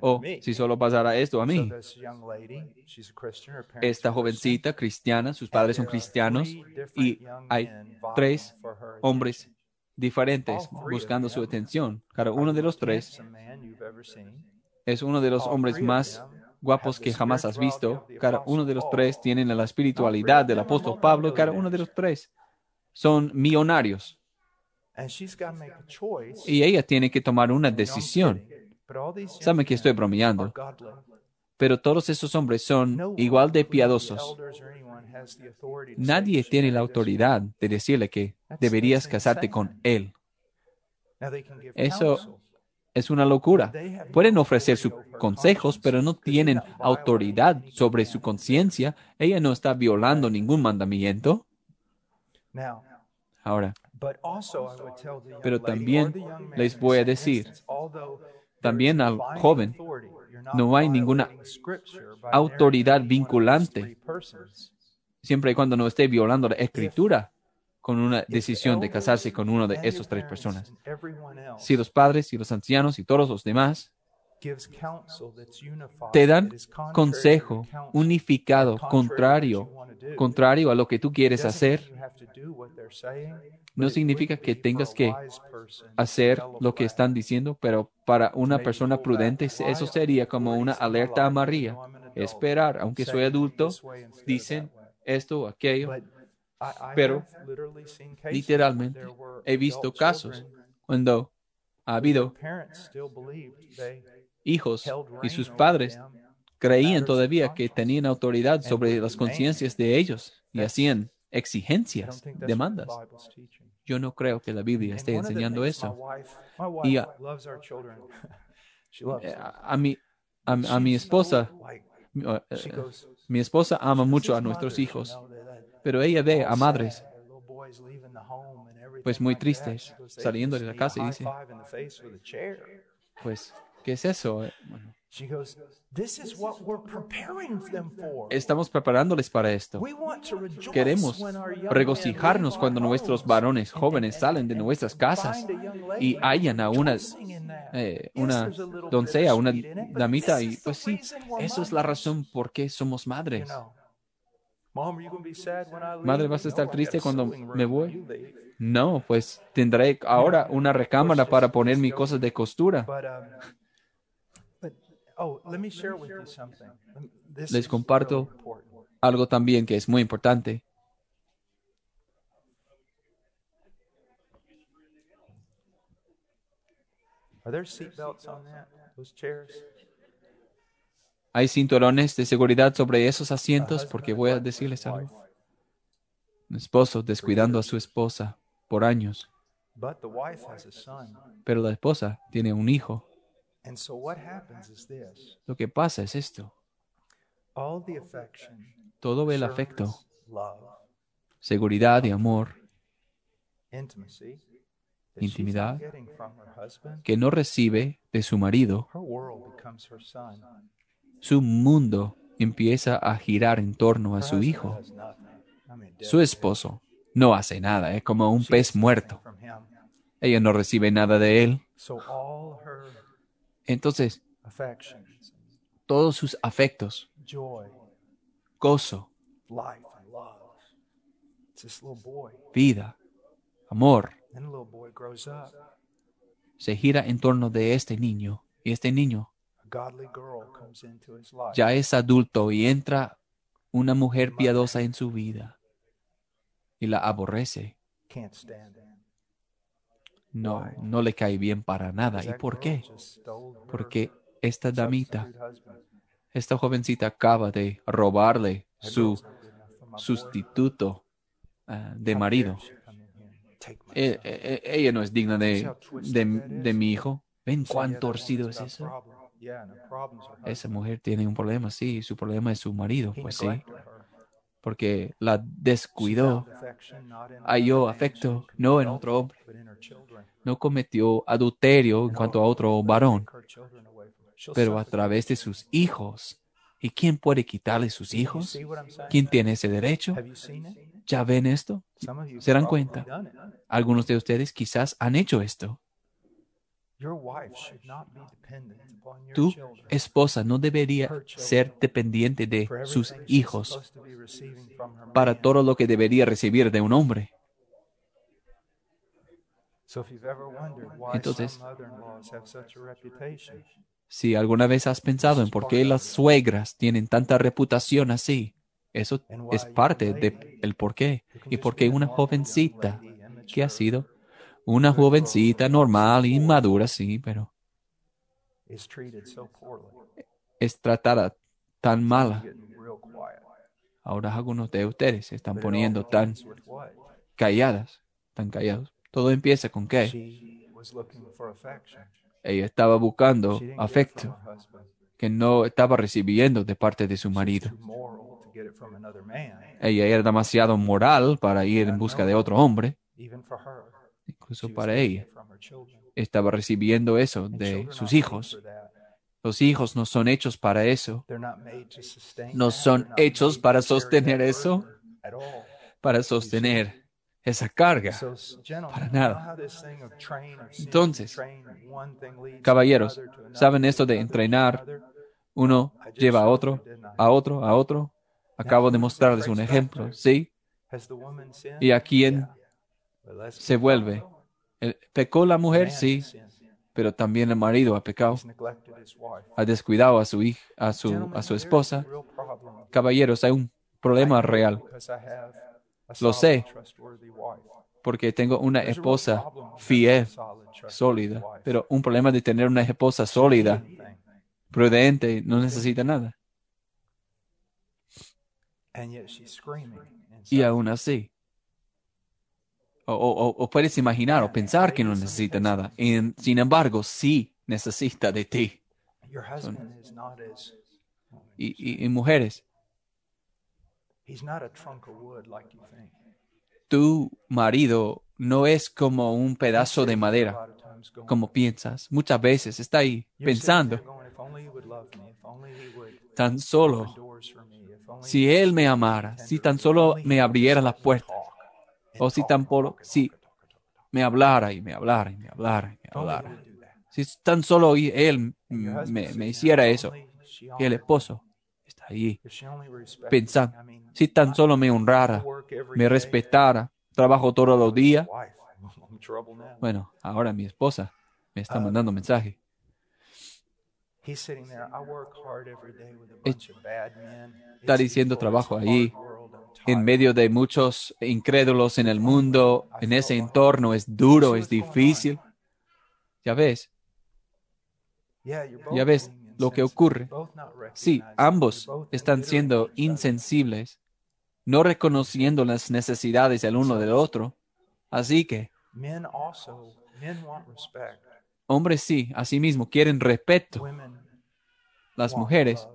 O si solo pasara esto a mí. Esta jovencita cristiana, sus padres son cristianos y hay tres hombres diferentes buscando su atención. Cada uno de los tres es uno de los hombres más guapos que jamás has visto. Cada uno de los tres tienen la espiritualidad del apóstol Pablo. Cada uno de los tres son millonarios. Y ella tiene que tomar una decisión. Saben que estoy bromeando. Pero todos esos hombres son igual de piadosos. Nadie tiene la autoridad de decirle que deberías casarte con él. Eso es una locura. Pueden ofrecer sus consejos, pero no tienen autoridad sobre su conciencia. Ella no está violando ningún mandamiento. Ahora, pero también les voy a decir, también al joven, no hay ninguna autoridad vinculante, siempre y cuando no esté violando la escritura con una decisión de casarse con una de esas tres personas. Si los padres y los ancianos y todos los demás te dan consejo unificado, contrario, contrario a lo que tú quieres hacer, no significa que tengas que hacer lo que están diciendo, pero para una persona prudente eso sería como una alerta a María. Esperar, aunque soy adulto, dicen esto o aquello, pero literalmente he visto casos cuando ha habido hijos y sus padres creían todavía que tenían autoridad sobre las conciencias de ellos y hacían exigencias, demandas. Yo no creo que la Biblia esté enseñando eso. Y a, mi, a, mi esposa, eh, mi esposa ama mucho a nuestros hijos pero ella ve a madres pues muy tristes saliendo de la casa y dice, pues ¿Qué es eso? Eh, Estamos preparándoles para esto. Queremos regocijarnos cuando nuestros varones jóvenes salen de nuestras casas y hayan a una, eh, una doncella, una damita. Y pues sí, eso es la razón por qué somos madres. Madre, ¿vas a estar triste cuando me voy? No, pues tendré ahora una recámara para poner mis cosas de costura. Les comparto algo también que es muy importante. Hay cinturones de seguridad sobre esos asientos porque voy a decirles algo. Un esposo descuidando a su esposa por años. Pero la esposa tiene un hijo. Lo que pasa es esto. Todo el afecto, seguridad y amor, intimidad que no recibe de su marido, su mundo empieza a girar en torno a su hijo. Su esposo no hace nada, es como un pez muerto. Ella no recibe nada de él. Entonces, todos sus afectos, gozo, vida, amor, se gira en torno de este niño y este niño ya es adulto y entra una mujer piadosa en su vida y la aborrece. No, no le cae bien para nada. ¿Y por qué? Porque esta damita, esta jovencita acaba de robarle su sustituto ah, de marido. E, e, e, ella no es digna de, de mi hijo. ¿Ven cuán torcido es eso? Esa mujer tiene un problema, sí, su problema es su marido, pues sí porque la descuidó, halló afecto no en otro hombre, no cometió adulterio en cuanto a otro varón, pero a través de sus hijos. ¿Y quién puede quitarle sus hijos? ¿Quién tiene ese derecho? ¿Ya ven esto? ¿Se dan cuenta? Algunos de ustedes quizás han hecho esto. Tu esposa no debería ser dependiente de sus hijos para todo lo que debería recibir de un hombre. Entonces, si alguna vez has pensado en por qué las suegras tienen tanta reputación así, eso es parte del por qué. Y por qué una jovencita que ha sido una jovencita normal, inmadura, sí, pero es tratada tan mala. Ahora algunos de ustedes se están poniendo tan calladas, tan callados. Todo empieza con que ella estaba buscando afecto que no estaba recibiendo de parte de su marido. Ella era demasiado moral para ir en busca de otro hombre incluso para ella. Estaba recibiendo eso de sus hijos. Los hijos no son hechos para eso. No son hechos para sostener eso, para sostener esa carga. Para nada. Entonces, caballeros, ¿saben esto de entrenar? Uno lleva a otro, a otro, a otro. Acabo de mostrarles un ejemplo, ¿sí? ¿Y a quién se vuelve. ¿Pecó la mujer? Sí, pero también el marido ha pecado. Ha descuidado a su hija, a su, a su esposa. Caballeros, hay un problema real. Lo sé, porque tengo una esposa fiel, sólida, pero un problema de tener una esposa sólida, prudente, no necesita nada. Y aún así, o, puedes imaginar o pensar que no necesita nada. sin embargo, sí necesita de ti. y, mujeres, tu marido no es como un pedazo de madera, como piensas. Muchas veces está ahí pensando, tan solo, si Él me amara, si tan solo me abriera la puerta, o si tan solo, si me hablara y me hablara y me hablara y me hablara. Si tan solo Él me, me hiciera eso, y el esposo está ahí pensando, si tan solo me honrara, me respetara, trabajo todos los días. Bueno, ahora mi esposa me está mandando mensaje. Está diciendo trabajo ahí, en medio de muchos incrédulos en el mundo, en ese entorno es duro, es difícil. Ya ves, ya ves lo que ocurre. Sí, ambos están siendo insensibles, no reconociendo las necesidades del uno del otro. Así que, hombres sí, asimismo quieren respeto. Las mujeres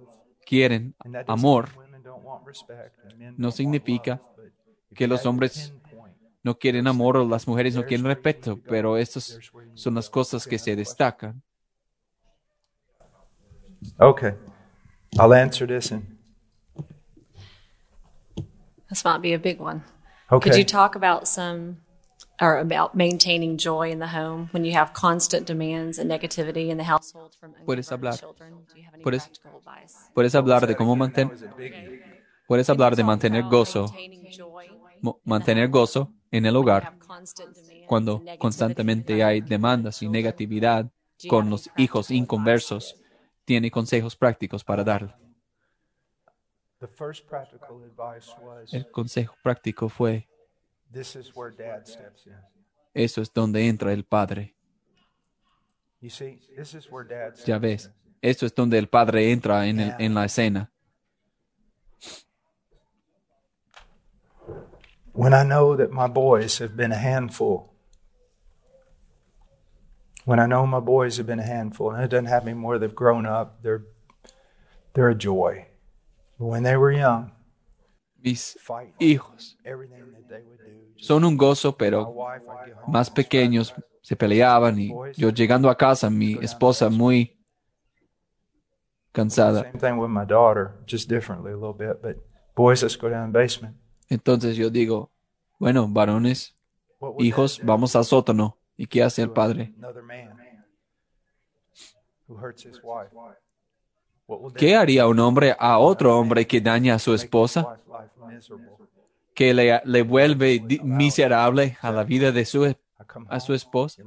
quieren amor. No significa que los hombres no quieren amor o las mujeres no quieren respeto, pero estas son las cosas que se destacan. Okay. I'll answer this and This might be a big one. Okay. Could you talk about some or about maintaining joy in the home when you have constant demands and negativity in the household from Puedes hablar. children? Do you have any Puedes, practical advice? puedes hablar de cómo mantener Puedes hablar de mantener gozo, mantener gozo en el hogar cuando constantemente hay demandas y negatividad con los hijos inconversos. Tiene consejos prácticos para darle. El consejo práctico fue, eso es donde entra el Padre. You see, this is where dad steps Ya ves, eso es donde el Padre entra en, el- en la escena. When I know that my boys have been a handful, when I know my boys have been a handful, and it doesn't happen anymore, they've grown up, they're, they're a joy. But when they were young, Mis hijos son un gozo, pero más pequeños se peleaban y yo llegando a casa, mi esposa muy cansada. Entonces yo digo, bueno, varones, hijos, vamos al sótano. ¿Y qué hace el padre? ¿Qué haría un hombre a otro hombre que daña a su esposa, que le, le vuelve miserable a la vida de su, a su esposa?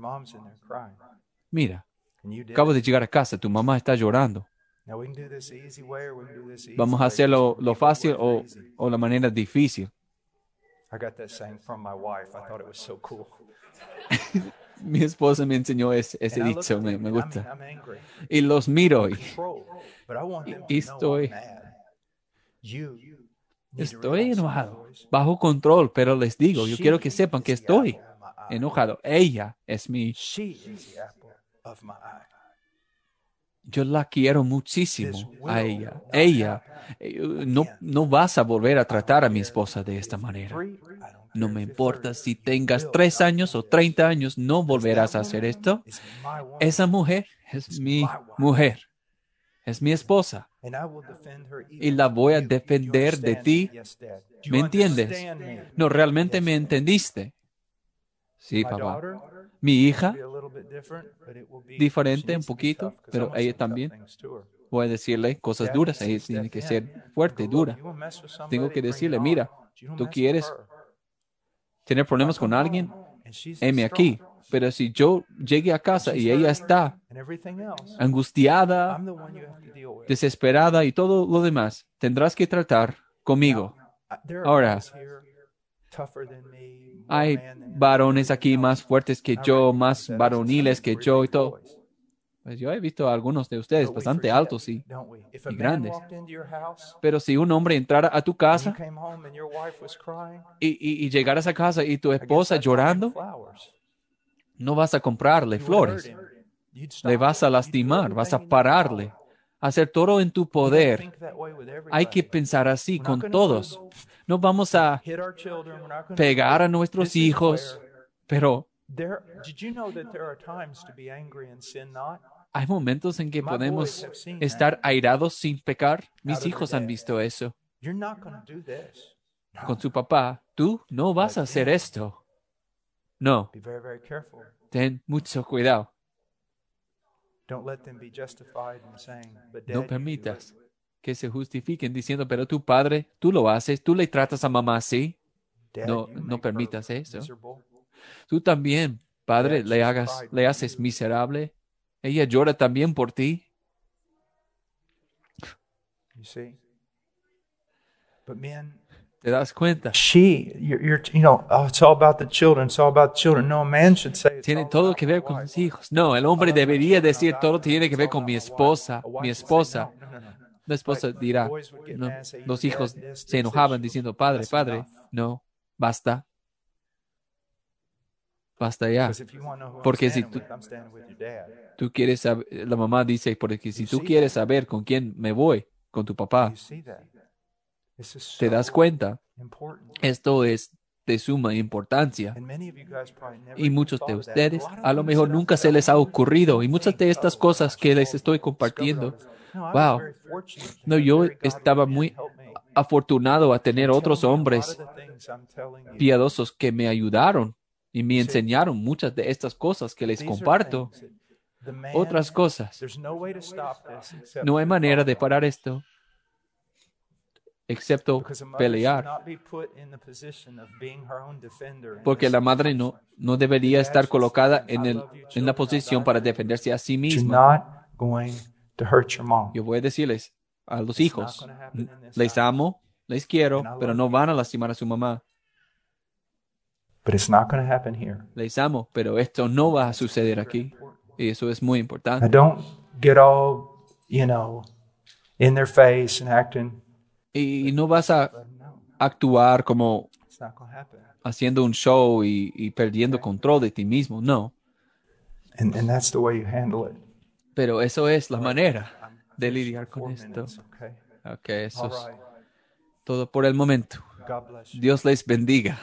Mira, acabo de llegar a casa, tu mamá está llorando. Vamos a hacerlo lo fácil o, o la manera difícil. Mi esposa me enseñó ese, ese dicho, me, me gusta. Y los miro y Y estoy- estoy enojado, bajo control, pero les digo, yo quiero que sepan que estoy enojado. Ella es mi, yo la quiero muchísimo a ella. Ella, eh, no, no vas a volver a tratar a mi esposa de esta manera. No me importa si 30. tengas tres años o 30 años, no volverás a hacer esto. Esa mujer es mi mujer, es mi esposa. y la voy a defender de ti. me? Yes, Dad. Do you ¿Me entiendes? No, realmente me entendiste. Sí, papá. Mi hija, Diferente un poquito, pero ella también. voy a decirle cosas duras. Ella tiene que ser fuerte, dura. Tengo que decirle, mira, tú quieres. Tener problemas con alguien, heme aquí. Pero si yo llegue a casa y ella está angustiada, desesperada y todo lo demás, tendrás que tratar conmigo. Ahora, Hay varones aquí más fuertes que yo, más varoniles que "We're yo y todo. Boys." Pues yo he visto a algunos de ustedes bastante altos y y grandes. Pero si un hombre entrara a tu casa came home and your wife was crying, y, y, y llegaras a casa y tu esposa llorando, flowers. no vas a comprarle flores. Le vas a lastimar, vas a pararle, hacer todo en tu poder. Hay que pensar así con todos. No vamos a pegar a nuestros hijos. Pero hay momentos en que podemos estar airados sin pecar. Mis hijos han visto eso. Con su papá, tú no vas a hacer esto. No, ten mucho cuidado. No permitas it." que se justifiquen diciendo, pero tu padre, tú lo haces, tú le tratas a mamá así. No- no permitas eso. Tú también, padre, le hagas, le haces miserable. Ella llora también por ti. You see? But men, ¿Te das cuenta? she, you're, you're, you know, oh, it's all about the children. It's all about the children. No, a man should say Tiene todo que ver con mis hijos. No, el hombre debería decir todo tiene que ver con mi esposa, mi esposa. La esposa dirá, no. Los "Dad, hijos se enojaban this." diciendo, padre, padre, no, basta, basta ya. Porque si tú- quieres saber, la mamá dice, porque si tú quieres saber con quién me voy, con tu papá, te das cuenta, esto es de suma importancia. Y muchos de ustedes a lo mejor nunca se les ha ocurrido y muchas de estas "Oh, cosas que les estoy compartiendo, all this." No, I was wow. No, yo estaba muy afortunado a tener otros hombres piadosos que me ayudaron y me enseñaron muchas de estas cosas que les comparto. Otras cosas. no way to stop this except No hay manera de parar esto excepto pelear. Porque la madre no, no debería estar colocada en, el, en la posición para defenderse a sí misma. not going to hurt your mom. Yo voy a decirles a los hijos, les amo, les quiero, pero no van a lastimar a su mamá. But it's not going to happen here. Les amo, pero esto no va a suceder aquí. Y eso es muy importante. don't get all, you know, in their face and acting. Y no vas a actuar como haciendo un show y, y perdiendo control de ti mismo. No. And, and that's the way you handle it. Pero eso es la manera de lidiar con esto. Ok, eso All es right. todo por el momento. God bless you. Dios les bendiga.